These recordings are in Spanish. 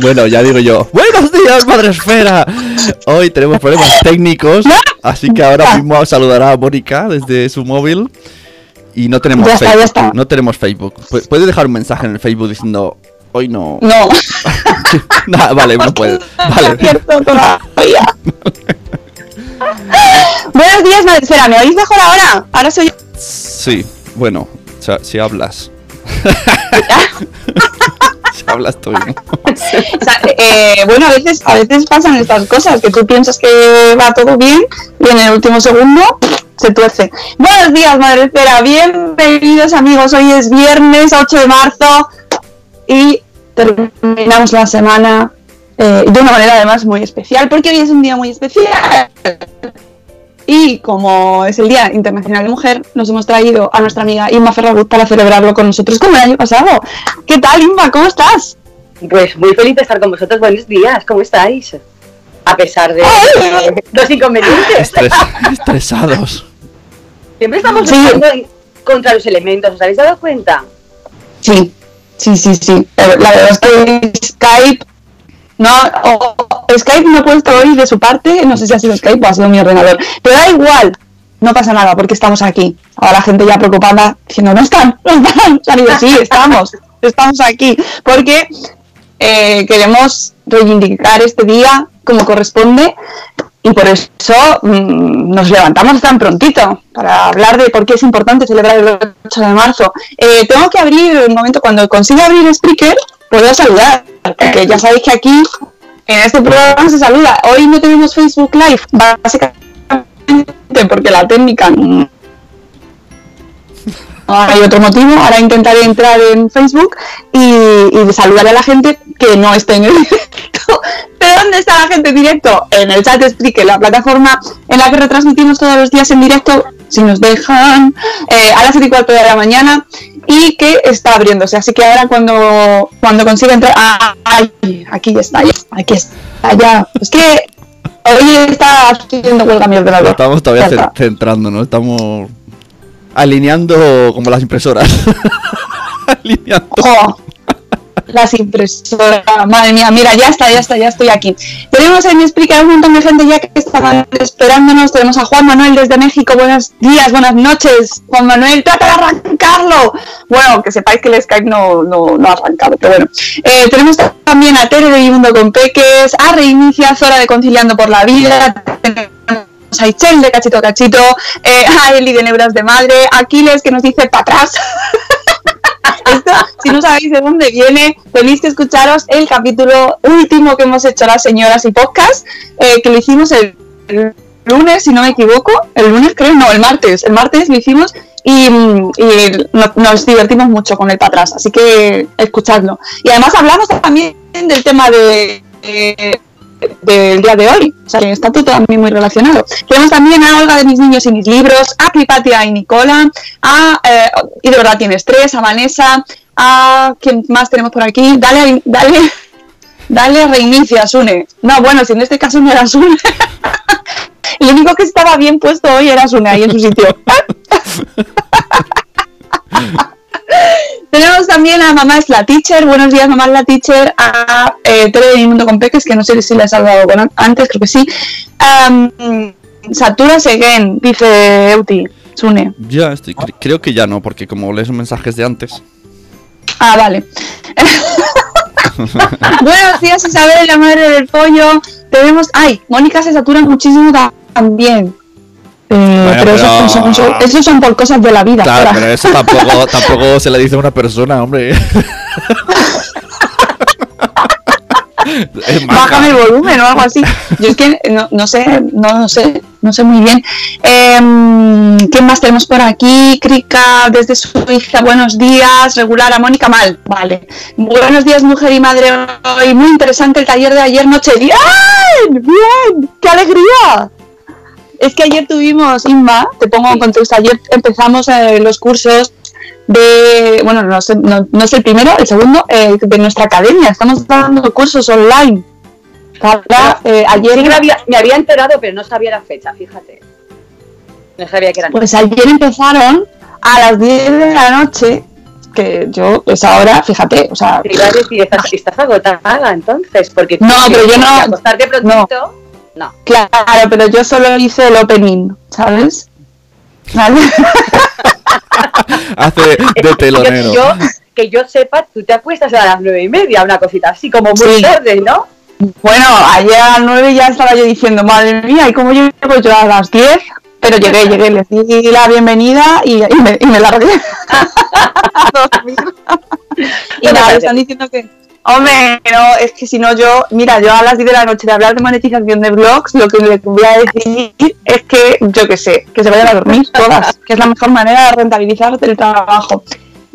bueno, ya digo yo. Buenos días, Madre Esfera. Hoy tenemos problemas técnicos, así que ahora mismo saludará a Mónica desde su móvil. Y no tenemos Ya está, Facebook. ya está. No tenemos Facebook. Pu- ¿Puedes dejar un mensaje en el Facebook diciendo hoy no? No, vale, no puedes. Vale. Buenos días, madre esfera. ¿Me oís mejor ahora? Ahora soy yo. Sí, bueno, si hablas. hablas tú. ¿no? O sea, eh, bueno, a veces, a veces pasan estas cosas, que tú piensas que va todo bien y en el último segundo se tuerce. Buenos días, madre esfera. Bienvenidos, amigos. Hoy es viernes 8 de marzo y terminamos la semana eh, de una manera además muy especial, porque hoy es un día muy especial. Y como es el Día Internacional de Mujer, nos hemos traído a nuestra amiga Inma Ferragut para celebrarlo con nosotros como el año pasado. ¿Qué tal, Inma? ¿Cómo estás? Pues muy feliz de estar con vosotros. Buenos días, ¿cómo estáis? A pesar de los inconvenientes. Estres- estresados. Siempre estamos Sí. luchando contra los elementos, ¿os habéis dado cuenta? Sí, sí, sí, sí. Pero La verdad es que Skype no, o- Skype no ha puesto hoy de su parte, no sé si ha sido Skype o ha sido mi ordenador, pero da igual, no pasa nada porque estamos aquí. Ahora la gente ya preocupada diciendo, no están, no están. Sí, estamos, estamos aquí, porque eh, queremos reivindicar este día como corresponde y por eso mm, nos levantamos tan prontito para hablar de por qué es importante celebrar el 8 de marzo. Eh, tengo que abrir un momento, cuando consiga abrir Spreaker, puedo saludar, porque ya sabéis que aquí en este programa se saluda. Hoy no tenemos Facebook Live, básicamente porque la técnica no hay otro motivo. Ahora intentaré entrar en Facebook y, y saludar a la gente que no esté en el directo. ¿Pero dónde está la gente en directo? En el chat Spreaker, la plataforma en la que retransmitimos todos los días en directo, si nos dejan, eh, a las 7 y cuarto de la mañana y que está abriéndose. Así que ahora cuando, cuando consiga entrar... ¡Ah! ay, aquí ya está, ya, aquí está, ya. Es que hoy está haciendo huelga mi ordenador. Estamos todavía Ya está. ce- centrándonos, estamos alineando como las impresoras. alineando. ¡Jo! Las impresoras, madre mía, mira, ya está, ya está, ya estoy aquí. Tenemos en Spreaker un montón de gente ya que está esperándonos. Tenemos a Juan Manuel desde México. Buenos días, buenas noches. Juan Manuel, trata de arrancarlo. Bueno, que sepáis que el Skype no, no, no ha arrancado, pero bueno. Eh, tenemos también a Tere de Vivundo con Peques, a Reinicia, Zora de Conciliando por la Vida. A Ichel de Cachito Cachito, eh, a Eli de Nebras de Madre, a Aquiles que nos dice para atrás. Esto, si no sabéis de dónde viene, tenéis que escucharos el capítulo último que hemos hecho las señoras y podcast, eh, que lo hicimos el, lunes, si no me equivoco, el lunes creo, no, el martes, el martes lo hicimos y, y no- nos divertimos mucho con el para atrás, así que escuchadlo. Y además hablamos también del tema de, de- del día de hoy, o sea que está todo también muy relacionado. Tenemos también a Olga de Mis Niños y Mis Libros, a Cripatia y Nicola, a eh, Y de verdad tienes tres, a Vanessa, a ¿quién más tenemos por aquí? Dale, dale, Dale reinicio a Sune. No, bueno, si en este caso no era Sune. El único que estaba bien puesto hoy era Sune ahí en su sitio. Tenemos también a Mamá es la Teacher. Buenos días, Mamá es la Teacher. A eh, Tere de Mi Mundo con Peques, que no sé si le he saludado con- antes, creo que sí. Um, Satura Again, dice Euti, Sune. Ya, estoy, cre- creo que ya no, porque como lees mensajes de antes. Ah, vale. Buenos días, Isabel, la madre del pollo. Tenemos. Ay, Mónica se satura muchísimo ta- también. Eh, pero, Eso, pero- son, son- eso son por cosas de la vida. Claro, pero eso tampoco, tampoco se le dice a una persona, hombre. Bájame el volumen o algo así. Yo es que no, no sé, no, no sé, no sé muy bien. Em, ¿Quién más tenemos por aquí? Krika desde Suiza, buenos días. Regular a Mónica Mal, vale. Buenos días, mujer y madre. Hoy muy interesante el taller de ayer noche. ¡Bien! ¡Bien! ¡Qué alegría! Es que ayer tuvimos, Inma, te pongo en contexto, ayer empezamos eh, los cursos de, bueno, no, sé- no- no es el primero, el segundo, eh, de nuestra academia. Estamos dando cursos online. Para, eh, ayer, Sí me había, me había enterado, pero no sabía la fecha, fíjate. No sabía que eran. pues ayer empezaron a las 10 de la noche, que yo, pues ahora, fíjate, o sea, Te iba a decir, estás, estás agotada entonces, porque No, pero yo no- quieres acostarte prontito. No. Claro, pero yo solo hice el opening, ¿sabes? ¿Vale? Hace de telonero. Yo, que yo sepa, tú te acuestas a las nueve y media, una cosita así, como muy Sí. tarde, ¿no? Bueno, ayer a las 9 ya estaba yo diciendo, madre mía, ¿y cómo llego yo a las 10? Pero llegué, llegué, les di la bienvenida y, y me, y me largué a dormir. y nada, están diciendo que, hombre, no, es que si no yo, mira, yo a las 10 de la noche de hablar de monetización de blogs, lo que le voy a decir es que, yo qué sé, que se vayan a dormir todas, que es la mejor manera de rentabilizar el trabajo.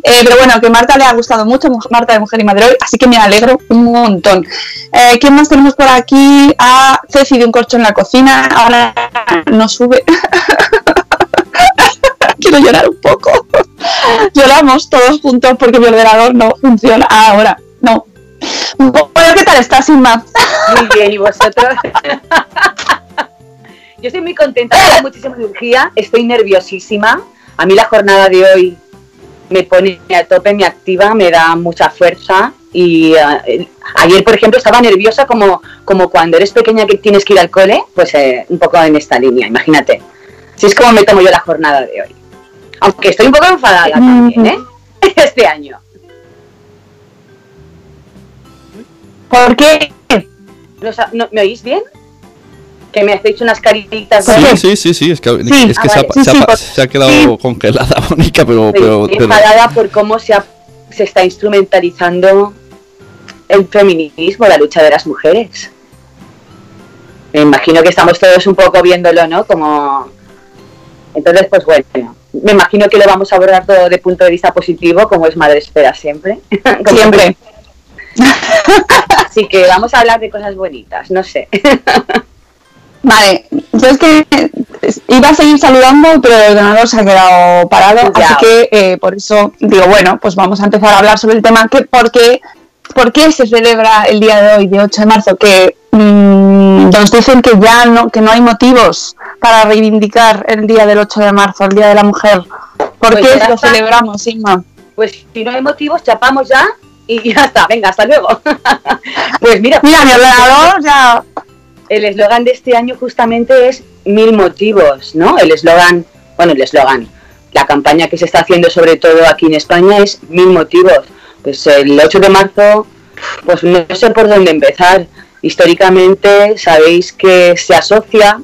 Eh, pero bueno, que Marta le ha gustado mucho, Mu- Marta de Mujer y Madre hoy, así que me alegro un montón. Eh, ¿Quién más tenemos por aquí? A Ceci de un corcho en la cocina. Ahora no sube. Quiero llorar un poco. Lloramos todos juntos porque mi ordenador no funciona ahora. No. Bueno, ¿qué tal estás, Inma? Muy bien, ¿y vosotros? Yo estoy muy contenta, tengo muchísima energía, estoy nerviosísima. A mí la jornada de hoy me pone a tope, me activa, me da mucha fuerza. Y el- ayer, por ejemplo, estaba nerviosa como, como cuando eres pequeña que tienes que ir al cole, pues eh, un poco en esta línea, imagínate. Si es como me tomo yo la jornada de hoy. Aunque estoy un poco enfadada también, ¿eh? Este año. ¿Por qué? ¿No ¿Me oís bien? Que me hacéis unas caritas Sí, sí, sí, sí, es que, Sí, es que ah, se, ha, vale. Sí, se ha sí, pa- por- se ha quedado sí. congelada, Mónica, pero... pero, Estoy pero- enfadada por cómo se, ha- se está instrumentalizando el feminismo, la lucha de las mujeres. Me imagino que estamos todos un poco viéndolo, ¿no? Como... Entonces, pues bueno, me imagino que lo vamos a abordar todo de punto de vista positivo, como es Madre Esfera siempre. Siempre. Así que vamos a hablar de cosas bonitas, no sé. Vale, yo es que iba a seguir saludando, pero el ordenador se ha quedado parado, Ya. así que eh, por eso digo, bueno, pues vamos a empezar a hablar sobre el tema, que, porque, ¿por qué se celebra el día de hoy, de 8 de marzo? Que mm, nos dicen que ya no, que no hay motivos para reivindicar el día del 8 de marzo, el Día de la Mujer. ¿Por Pues qué lo está. celebramos, Inma? Pues si no hay motivos, chapamos ya y ya está, venga, hasta luego. pues mira, Mira, mi ordenador ya... El eslogan de este año justamente es mil motivos, ¿no? El eslogan, bueno, el eslogan, la campaña que se está haciendo sobre todo aquí en España es mil motivos. Pues el 8 de marzo, pues no sé por dónde empezar. Históricamente sabéis que se asocia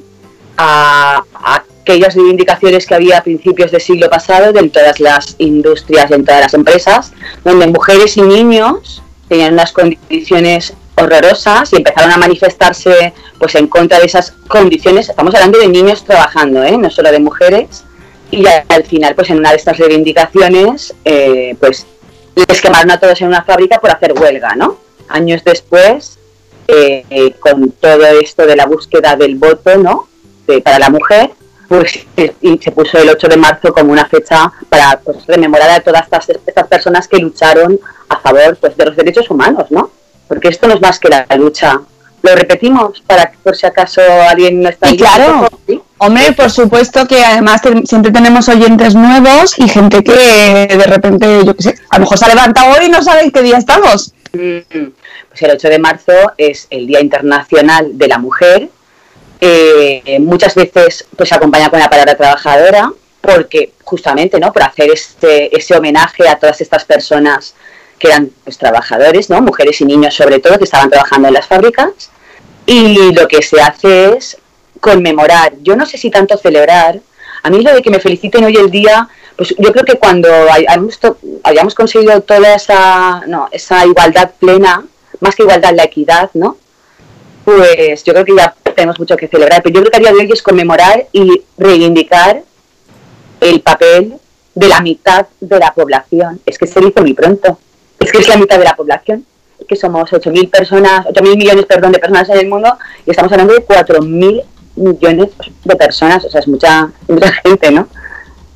a, a aquellas reivindicaciones que había a principios del siglo pasado en todas las industrias, en todas las empresas, donde mujeres y niños tenían unas condiciones horrorosas y empezaron a manifestarse pues en contra de esas condiciones. Estamos hablando de niños trabajando, ¿eh? no solo de mujeres. Y al final, pues en una de estas reivindicaciones, eh, pues les quemaron a todos en una fábrica por hacer huelga, ¿no? Años después, eh, eh, con todo esto de la búsqueda del voto, ¿no? De- para la mujer, pues eh, y se puso el 8 de marzo como una fecha para pues, rememorar a todas estas, estas personas que lucharon a favor pues, de los derechos humanos, ¿no? porque esto no es más que la lucha. Lo repetimos para que por si acaso alguien no está Y claro, ¿sí? hombre, por supuesto que además siempre tenemos oyentes nuevos y gente que de repente, yo qué sé, a lo mejor se ha levantado hoy y no sabe en qué día estamos. Mm, Pues el 8 de marzo es el Día Internacional de la Mujer. Eh, muchas veces pues acompaña con la palabra trabajadora, porque justamente, ¿no? Por hacer este, ese homenaje a todas estas personas que eran pues, trabajadores, ¿no? Mujeres y niños sobre todo, que estaban trabajando en las fábricas. Y lo que se hace es conmemorar. Yo no sé si tanto celebrar. A mí lo de que me feliciten hoy el día, pues yo creo que cuando hay- hayamos, hayamos conseguido toda esa, no, esa igualdad plena, más que igualdad, la equidad, ¿no? Pues yo creo que ya tenemos mucho que celebrar. Pero yo creo que a día de hoy es conmemorar y reivindicar el papel de la mitad de la población. Es que se dice muy pronto. Es que es la mitad de la población. Es que somos 8.000 personas, 8.000 millones, perdón, de personas en el mundo y estamos hablando de 4.000 millones de personas. O sea, es mucha, mucha gente, ¿no?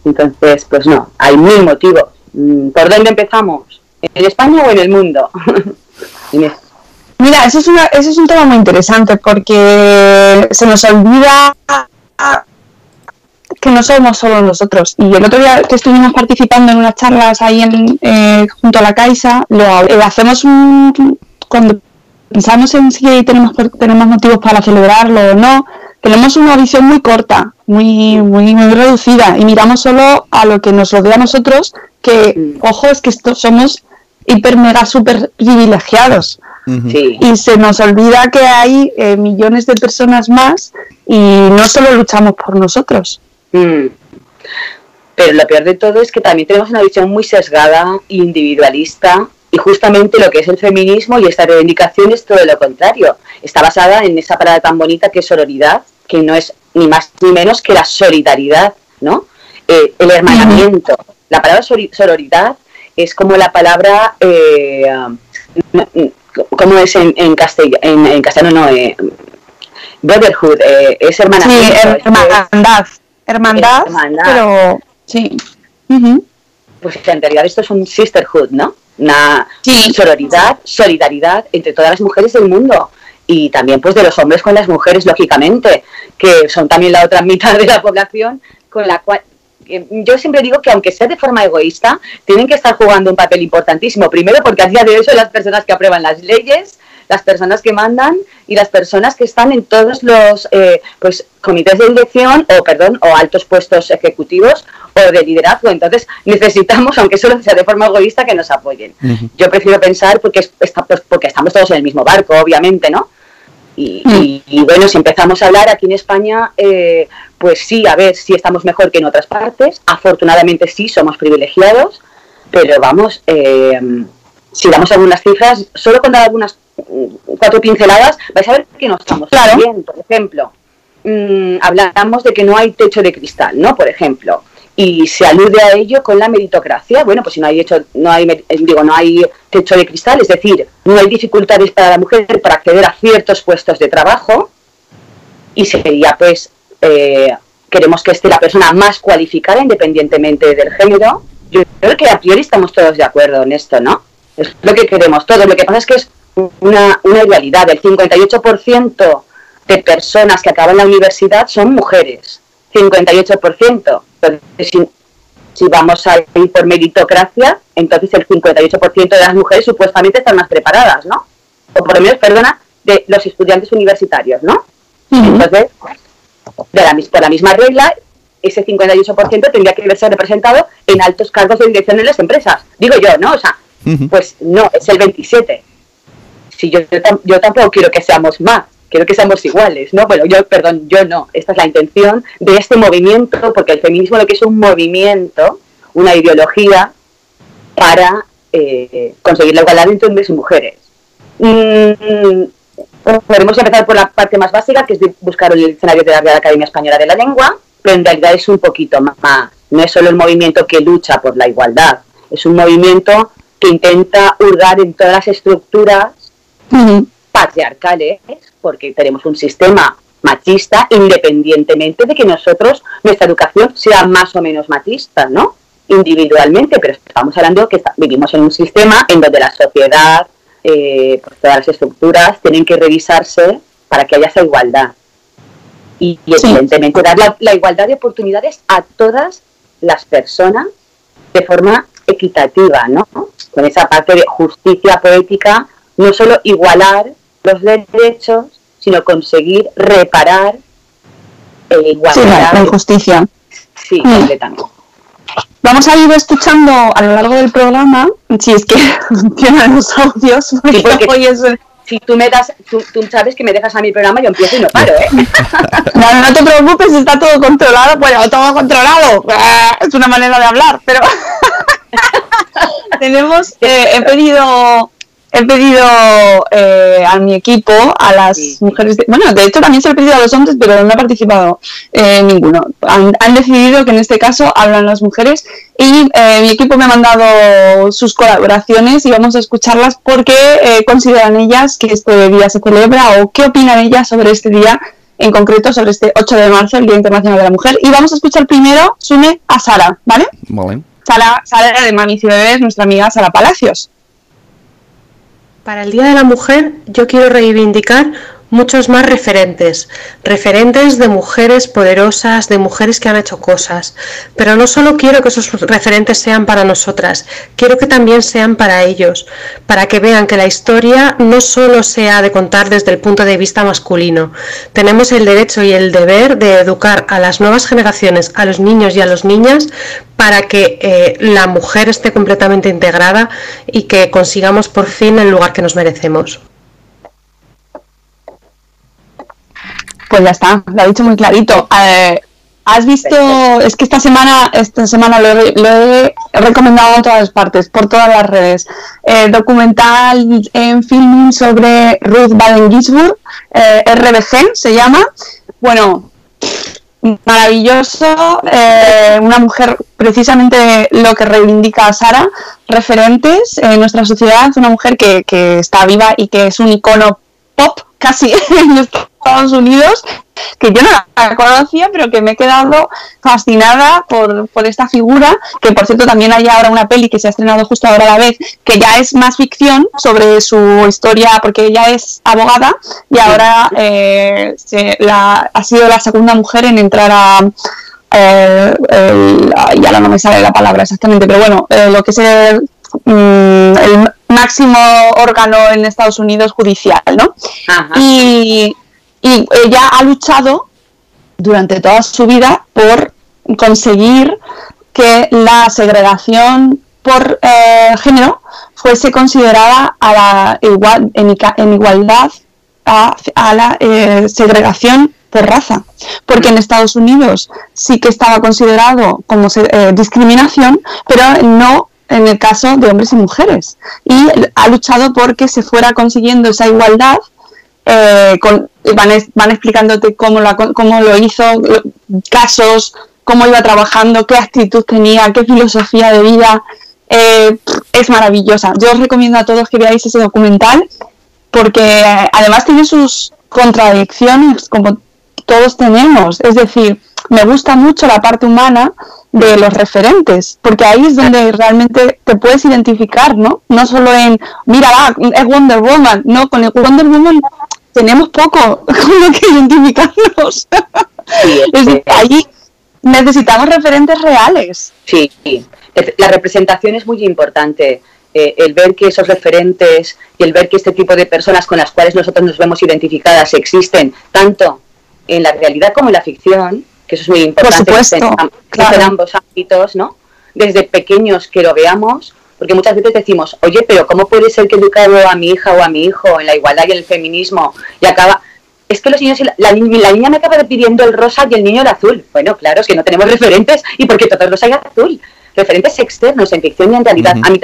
Entonces, pues no, hay mil motivos. Mm, ¿Por dónde empezamos? ¿En España o en el mundo? Inés. Mira, eso es, una, eso es un tema muy interesante porque se nos olvida que no somos solo nosotros. Y el otro día que estuvimos participando en unas charlas ahí en, eh, junto a la Caixa, lo eh, hacemos un, cuando pensamos en si tenemos, tenemos motivos para celebrarlo o no, tenemos una visión muy corta, muy, muy, muy reducida y miramos solo a lo que nos rodea a nosotros, que, ojo, es que esto somos hiper, mega, super privilegiados Y se nos olvida que hay eh, millones de personas más y no solo luchamos por nosotros. Mm. Pero lo peor de todo es que también tenemos una visión muy sesgada, individualista, y justamente lo que es el feminismo y esta reivindicación es todo lo contrario. Está basada en esa palabra tan bonita que es sororidad, que no es ni más ni menos que la solidaridad, ¿no? Eh, el hermanamiento. La palabra sororidad es como la palabra, eh, ¿cómo es en, en, castell- en, en castellano? No, eh, brotherhood, eh, es Sí, hermanamiento. es- hermandad. Hermandad, Hermandad. pero sí. Pues en realidad esto es un sisterhood, ¿no? Una Sí. sororidad, solidaridad entre todas las mujeres del mundo y también pues de los hombres con las mujeres, lógicamente, que son también la otra mitad de la población con la cual yo siempre digo que aunque sea de forma egoísta, tienen que estar jugando un papel importantísimo. Primero porque a día de hoy son las personas que aprueban las leyes, las personas que mandan y las personas que están en todos los eh, pues comités de dirección o perdón o altos puestos ejecutivos o de liderazgo. Entonces necesitamos, aunque solo sea de forma egoísta, que nos apoyen. Yo prefiero pensar porque es- está- pues, porque estamos todos en el mismo barco, obviamente, ¿no? Y, y- y bueno, si empezamos a hablar aquí en España, eh, pues sí, a ver, sí estamos mejor que en otras partes. Afortunadamente sí, somos privilegiados, pero vamos, eh, si damos algunas cifras, solo con dar algunas mm, cuatro pinceladas, vais a ver que no estamos Claro. bien. Por ejemplo, mm, hablamos de que no hay techo de cristal, ¿no? Por ejemplo, y se alude a ello con la meritocracia. Bueno, pues si no hay hecho, no hay, eh, digo, no hay techo de cristal, es decir, no hay dificultades para la mujer para acceder a ciertos puestos de trabajo, y sería pues eh, queremos que esté la persona más cualificada independientemente del género. Yo creo que a priori estamos todos de acuerdo en esto, ¿no? Es lo que queremos todos. Lo que pasa es que es una, una realidad. El 58% de personas que acaban la universidad son mujeres. 58%. Entonces, si, si vamos a ir por meritocracia, entonces el 58% de las mujeres supuestamente están más preparadas, ¿no? O por lo menos, perdona, de los estudiantes universitarios, ¿no? Entonces, de la, por la misma regla, ese 58% tendría que verse representado en altos cargos de dirección en las empresas. Digo yo, ¿no? O sea, pues no, es el 27. Si yo, yo tampoco quiero que seamos más, quiero que seamos iguales, ¿no? Bueno, yo, perdón, yo no. Esta es la intención de este movimiento, porque el feminismo lo que es un movimiento, una ideología para eh, conseguir la igualdad entre hombres y mujeres. Mm, podemos empezar por la parte más básica, que es buscar el diccionario de la Real Academia Española de la Lengua, pero en realidad es un poquito más. No es solo el movimiento que lucha por la igualdad, es un movimiento que intenta hurgar en todas las estructuras patriarcales, porque tenemos un sistema machista, independientemente de que nosotros, nuestra educación sea más o menos machista, ¿no? Individualmente, pero estamos hablando que está- vivimos en un sistema en donde la sociedad eh, pues todas las estructuras tienen que revisarse para que haya esa igualdad. Y, y evidentemente dar la, la igualdad de oportunidades a todas las personas de forma equitativa, ¿no? Con esa parte de justicia poética, no solo igualar los derechos, sino conseguir reparar eh, Sí, igualdad. la injusticia. Sí, Mm. completamente. Vamos a ir escuchando a lo largo del programa, si es que tienen los audios, porque, Sí, porque- hoy es- Si tú me das, tú, tú sabes que me dejas a mi programa, yo empiezo y no paro, ¿eh? No, no te preocupes, está todo controlado. Bueno, todo controlado. Ah, Es una manera de hablar, pero tenemos, eh, he pedido, he pedido eh, a mi equipo, a las Sí. mujeres, de- bueno, de hecho también se lo he pedido a los hombres, pero no ha participado eh, ninguno. Han, han decidido que en este caso hablan las mujeres y eh, mi equipo me ha mandado sus colaboraciones y vamos a escucharlas porque eh, consideran ellas que este día se celebra o qué opinan ellas sobre este día en concreto sobre este 8 de marzo, el Día Internacional de la Mujer. Y vamos a escuchar primero, Sune, a Sara, ¿vale? Vale. Sara, Sara de Mamis y Bebés, nuestra amiga Sara Palacios. Para el Día de la Mujer yo quiero reivindicar muchos más referentes, referentes de mujeres poderosas, de mujeres que han hecho cosas, pero no solo quiero que esos referentes sean para nosotras, quiero que también sean para ellos, para que vean que la historia no solo sea de contar desde el punto de vista masculino, tenemos el derecho y el deber de educar a las nuevas generaciones, a los niños y a las niñas, para que eh, la mujer esté completamente integrada y que consigamos por fin el lugar que nos merecemos. Pues ya está, lo ha dicho muy clarito. Eh, Has visto, es que esta semana, esta semana lo, he- lo he recomendado en todas partes, por todas las redes. Eh, documental en filming sobre Ruth Baden Ginsburg, eh, RBG se llama. Bueno, maravilloso, eh, una mujer precisamente lo que reivindica a Sara, referentes en nuestra sociedad, una mujer que, que está viva y que es un icono pop casi en Estados Unidos, que yo no la conocía, pero que me he quedado fascinada por, por esta figura, que por cierto también hay ahora una peli que se ha estrenado justo ahora a la vez, que ya es más ficción sobre su historia, porque ella es abogada y ahora eh, se- la- ha sido la segunda mujer en entrar a... eh, el- ya no me sale la palabra exactamente, pero bueno, eh, lo que es el, mm, el máximo órgano en Estados Unidos judicial, ¿no? Ajá. y, y ella ha luchado durante toda su vida por conseguir que la segregación por eh, género fuese considerada a la igual, en, igualdad a, a la eh, segregación por raza. Porque en Estados Unidos sí que estaba considerado como se- eh, discriminación, pero no en el caso de hombres y mujeres. Y ha luchado porque se fuera consiguiendo esa igualdad eh, con- van, es- van explicándote cómo co- cómo lo hizo, casos, cómo iba trabajando, qué actitud tenía, qué filosofía de vida. eh, es maravillosa. Yo os recomiendo a todos que veáis ese documental porque eh, además tiene sus contradicciones como todos tenemos. Es decir, me gusta mucho la parte humana de los referentes, porque ahí es donde realmente te puedes identificar, ¿no? No solo en, mira, va, es Wonder Woman, no, con el Wonder Woman tenemos poco con lo que identificarnos. Sí, Es decir, eh, ahí necesitamos referentes reales. Sí, sí. la representación es muy importante. Eh, el ver que esos referentes y el ver que este tipo de personas con las cuales nosotros nos vemos identificadas existen tanto en la realidad como en la ficción, que eso es muy importante supuesto, que claro. en ambos ámbitos, ¿no? Desde pequeños que lo veamos, porque muchas veces decimos, oye, pero ¿cómo puede ser que he educado a mi hija o a mi hijo en la igualdad y en el feminismo y acaba... Es que los niños, y la, la ni- la niña me acaba pidiendo el rosa y el niño el azul. Bueno, claro, es que no tenemos referentes y porque todo es rosa y azul. Referentes externos en ficción y en realidad. A mí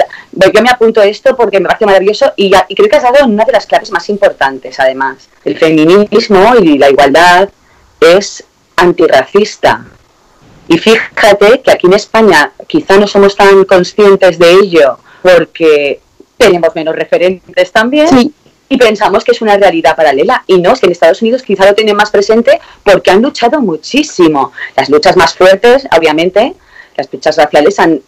yo me apunto esto porque me parece maravilloso y, ya- y creo que has dado una de las claves más importantes, además. El feminismo y la igualdad es antirracista. Y fíjate que aquí en España quizá no somos tan conscientes de ello porque tenemos menos referentes también Sí, y pensamos que es una realidad paralela. Y no, es que en Estados Unidos quizá lo tienen más presente porque han luchado muchísimo. Las luchas más fuertes, obviamente, las luchas raciales han,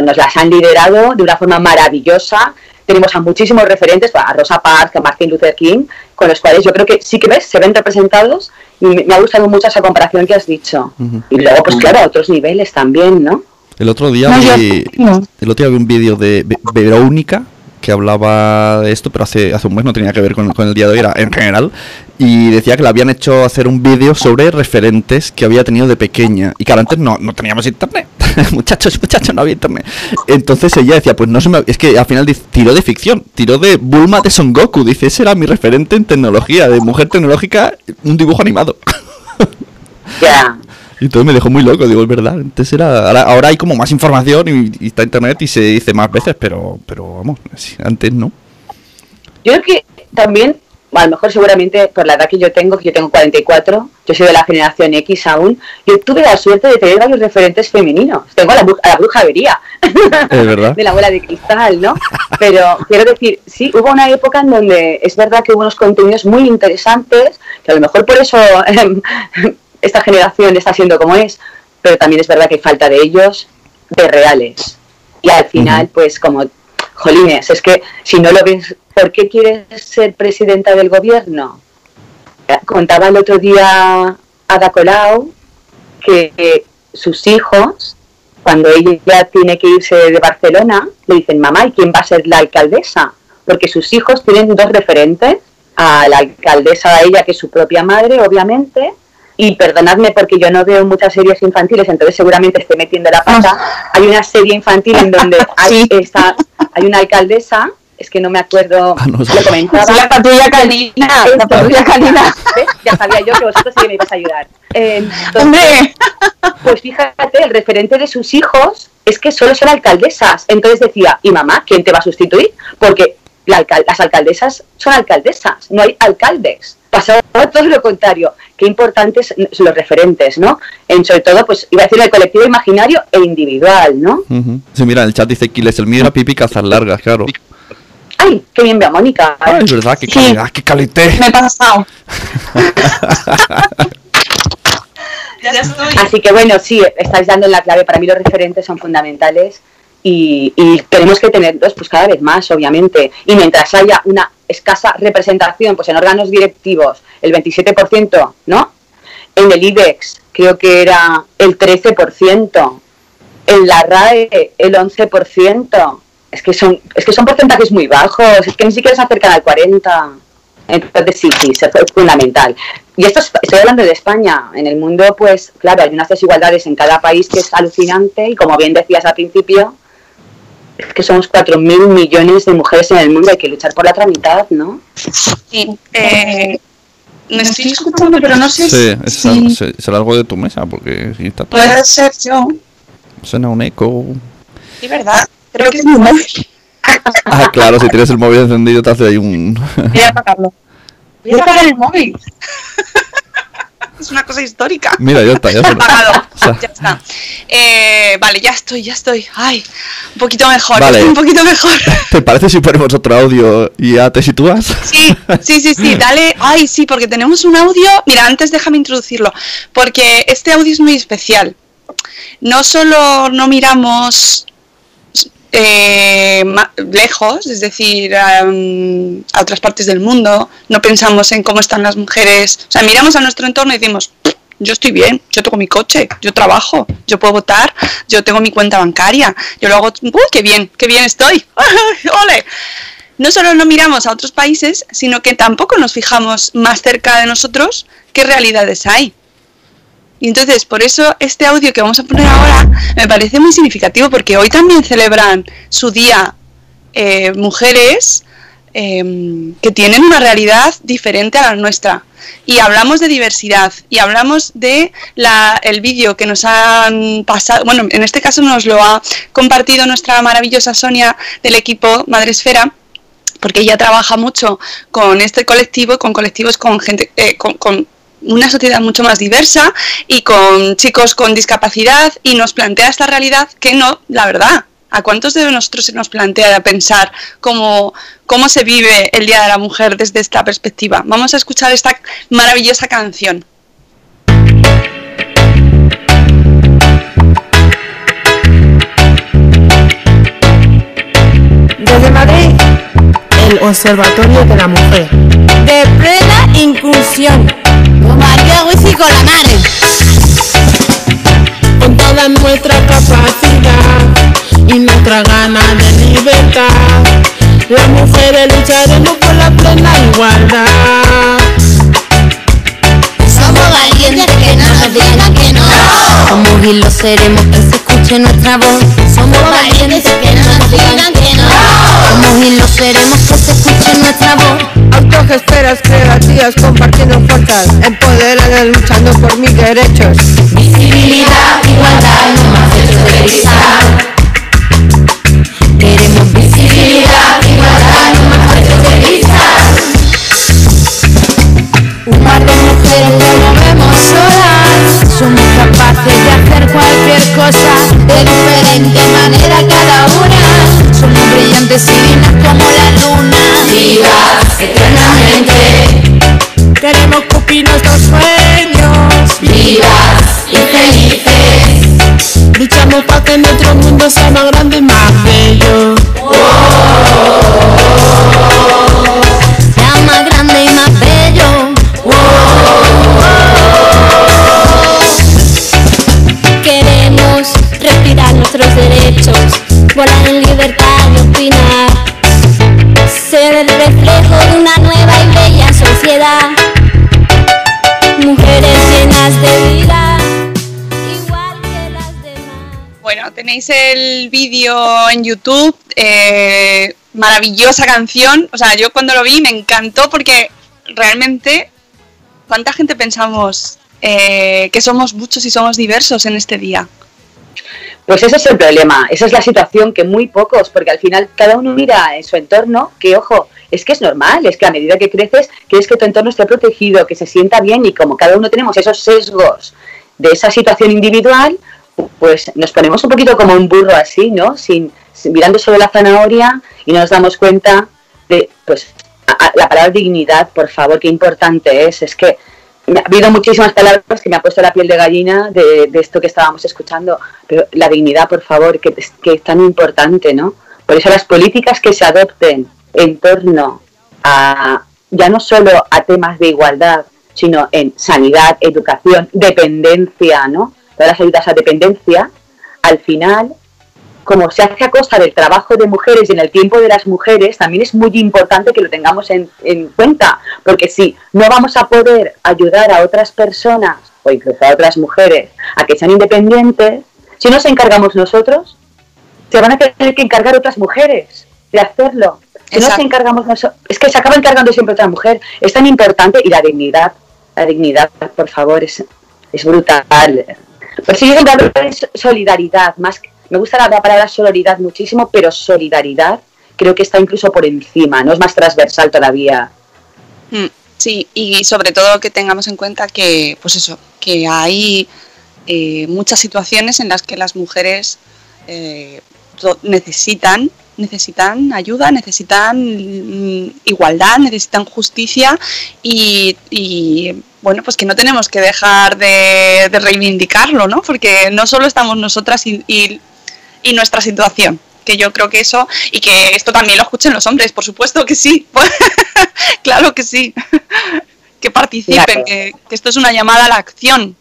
nos las han liderado de una forma maravillosa tenemos a muchísimos referentes, a Rosa Parks, a Martin Luther King, con los cuales yo creo que sí que ves, se ven representados y me, me ha gustado mucho esa comparación que has dicho. Y luego, pues claro, a otros niveles también, ¿no? El otro día No, yo- vi, no. el otro día vi un vídeo de Ve- Verónica que hablaba de esto, pero hace, hace un mes no tenía que ver con, con el día de hoy, era en general, y decía que le habían hecho hacer un vídeo sobre referentes que había tenido de pequeña. Y claro, antes no, no teníamos internet. muchachos, muchachos, no internet. Entonces ella decía, pues no se me... Es que al final tiró de ficción, tiró de Bulma de Son Goku. Dice, ese era mi referente en tecnología, de mujer tecnológica, un dibujo animado. Ya. Y entonces me dejó muy loco, digo, es verdad. Antes era, ahora, ahora hay como más información y, y está internet y se dice más veces, pero, pero vamos, antes no. Yo creo que también, a lo mejor seguramente por la edad que yo tengo, que yo tengo 44, yo soy de la generación X aún, yo tuve la suerte de tener varios referentes femeninos. Tengo a la, a la bruja Avería, de la abuela de cristal, ¿no? Pero quiero decir, sí, hubo una época en donde es verdad que hubo unos contenidos muy interesantes, que a lo mejor por eso em, esta generación está siendo como es, pero también es verdad que hay falta de ellos, de reales. Y al final, pues como, jolines, es que si no lo ves, ¿por qué quieres ser presidenta del gobierno? Eh, Contaba el otro día Ada Colau que sus hijos, cuando ella tiene que irse de Barcelona, le dicen, mamá, ¿y quién va a ser la alcaldesa? Porque sus hijos tienen dos referentes, a la alcaldesa a ella, que es su propia madre, obviamente, y perdonadme porque yo no veo muchas series infantiles, entonces seguramente estoy metiendo la pata. Hay una serie infantil en donde hay, Sí. esta, hay una alcaldesa, es que no me acuerdo, Ah, no sé. lo comentaba. La patrulla canina, la patrulla canina. ¿Ves? Ya sabía yo que vosotros sí que me ibas a ayudar. Entonces, Hombre, pues fíjate, el referente de sus hijos es que solo son alcaldesas. Entonces decía, ¿y mamá quién te va a sustituir? Porque la alcal- las alcaldesas son alcaldesas, no hay alcaldes. Pasaba todo lo contrario. Qué importantes son los referentes, ¿no? En sobre todo, pues iba a decir el colectivo imaginario e individual, ¿no? Sí, mira, el chat dice Kiles, el mío era pipi cazar largas, claro. ¡Ay, qué bien veo a Mónica! Ah, es verdad, qué Sí. calidad, qué calité. me he pasado. Así que bueno, sí, estáis dando la clave. Para mí los referentes son fundamentales y, y tenemos que tenerlos pues cada vez más, obviamente. Y mientras haya una escasa representación pues en órganos directivos, el 27%, ¿no? En el IBEX creo que era el 13%, en la RAE el 11%. Es que son, es que son porcentajes muy bajos, es que ni siquiera se acercan al 40%. Entonces sí, sí, es fundamental. Y esto es- estoy hablando de España. En el mundo, pues claro, hay unas desigualdades en cada país que es alucinante y como bien decías al principio, es que somos 4.000 millones de mujeres en el mundo, hay que luchar por la otra mitad, ¿no? Sí, eh, me estoy escuchando, pero no sé Sí, es, si se- será algo de tu mesa, porque si está todo, puede ser yo. suena un eco. Sí, verdad. Creo que es mi móvil. Ah, claro, si tienes el móvil encendido te hace ahí un... Voy a apagarlo. Voy a apagar el móvil. es una cosa histórica. Mira, ya está, ya Está suena. apagado. O sea, Ya está. Eh, vale, ya estoy, ya estoy. Ay, un poquito mejor. Vale. un poquito mejor. ¿Te parece si ponemos otro audio y ya te sitúas? Sí, sí, sí, sí, dale. Ay, sí, porque tenemos un audio. Mira, antes déjame introducirlo, porque este audio es muy especial. No solo no miramos eh, lejos, es decir, am, a otras partes del mundo, no pensamos en cómo están las mujeres, o sea, miramos a nuestro entorno y decimos, yo estoy bien, yo tengo mi coche, yo trabajo, yo puedo votar, yo tengo mi cuenta bancaria, yo lo hago, uy, qué bien, qué bien estoy, ole. No solo no miramos a otros países, sino que tampoco nos fijamos más cerca de nosotros qué realidades hay. Y entonces, por eso este audio que vamos a poner ahora me parece muy significativo porque hoy también celebran su día eh, mujeres eh, que tienen una realidad diferente a la nuestra. Y hablamos de diversidad y hablamos de la, el vídeo que nos han pasado, bueno, en este caso nos lo ha compartido nuestra maravillosa Sonia del equipo Madresfera porque ella trabaja mucho con este colectivo con colectivos con gente, eh, con, con una sociedad mucho más diversa y con chicos con discapacidad y nos plantea esta realidad que no, la verdad, ¿a cuántos de nosotros se nos plantea pensar cómo, cómo se vive el Día de la Mujer desde esta perspectiva? Vamos a escuchar esta maravillosa canción. Desde Madrid el Observatorio de la Mujer. De plena inclusión. María y con la madre. Con toda nuestra capacidad y nuestra gana de libertad, las mujeres lucharemos por la plena igualdad. Somos valientes que no nos digan que no. Somos y lo seremos escuche nuestra voz. Somos valientes que no nos digan que no. Somos y lo seremos que se escuche nuestra voz. Autogestoras creativas compartiendo fuerzas, empoderadas luchando por mis derechos. Visibilidad, igualdad, no más hechos de cristal. Queremos visibilidad, igualdad, no más hechos de cristal. Un par de mujeres que no vemos solas Somos capaces de hacer cualquier cosa De diferente manera cada una. Somos brillantes y divinas como la luna. Vivas eternamente. Queremos cumplir nuestros sueños. Vivas y felices. Luchamos para que nuestro mundo sea más grande y más El vídeo en YouTube, eh, maravillosa canción. O sea, yo cuando lo vi me encantó porque realmente, ¿cuánta gente pensamos eh, que somos muchos y somos diversos en este día? Pues ese es el problema, esa es la situación que muy pocos, porque al final cada uno mira en su entorno, que ojo, es que es normal, es que a medida que creces, quieres que tu entorno esté protegido, que se sienta bien y como cada uno tenemos esos sesgos de esa situación individual, pues nos ponemos un poquito como un burro así, ¿no? Sin, mirando solo la zanahoria y no nos damos cuenta de, pues, a- la palabra dignidad, por favor, qué importante es, es que ha habido muchísimas palabras que me ha puesto la piel de gallina de, esto que estábamos escuchando, pero la dignidad, por favor, que, que es tan importante, ¿no? Por eso las políticas que se adopten en torno a ya no solo a temas de igualdad, sino en sanidad, educación, dependencia, ¿no? Todas las ayudas a dependencia, al final, como se hace a costa del trabajo de mujeres y en el tiempo de las mujeres, también es muy importante que lo tengamos en, en cuenta, porque si no vamos a poder ayudar a otras personas o incluso a otras mujeres a que sean independientes, si nos encargamos nosotros, se van a tener que encargar otras mujeres de hacerlo. Si no se encargamos nosotros, es que se acaba encargando siempre otra mujer. Es tan importante y la dignidad, la dignidad, por favor, es, es brutal. Pues sí, yo siempre hablo de so- solidaridad, más que- me gusta la, la palabra solidaridad muchísimo, pero solidaridad creo que está incluso por encima, no es más transversal todavía. Mm, Sí, y sobre todo que tengamos en cuenta que, pues eso, que hay eh, muchas situaciones en las que las mujeres eh, necesitan necesitan ayuda, necesitan mm, igualdad, necesitan justicia y, bueno, pues que no tenemos que dejar de, de reivindicarlo, ¿no? Porque no solo estamos nosotras y, y- y nuestra situación, que yo creo que eso, y que esto también lo escuchen los hombres, por supuesto que sí, claro que sí, que participen, Claro. que, que esto es una llamada a la acción,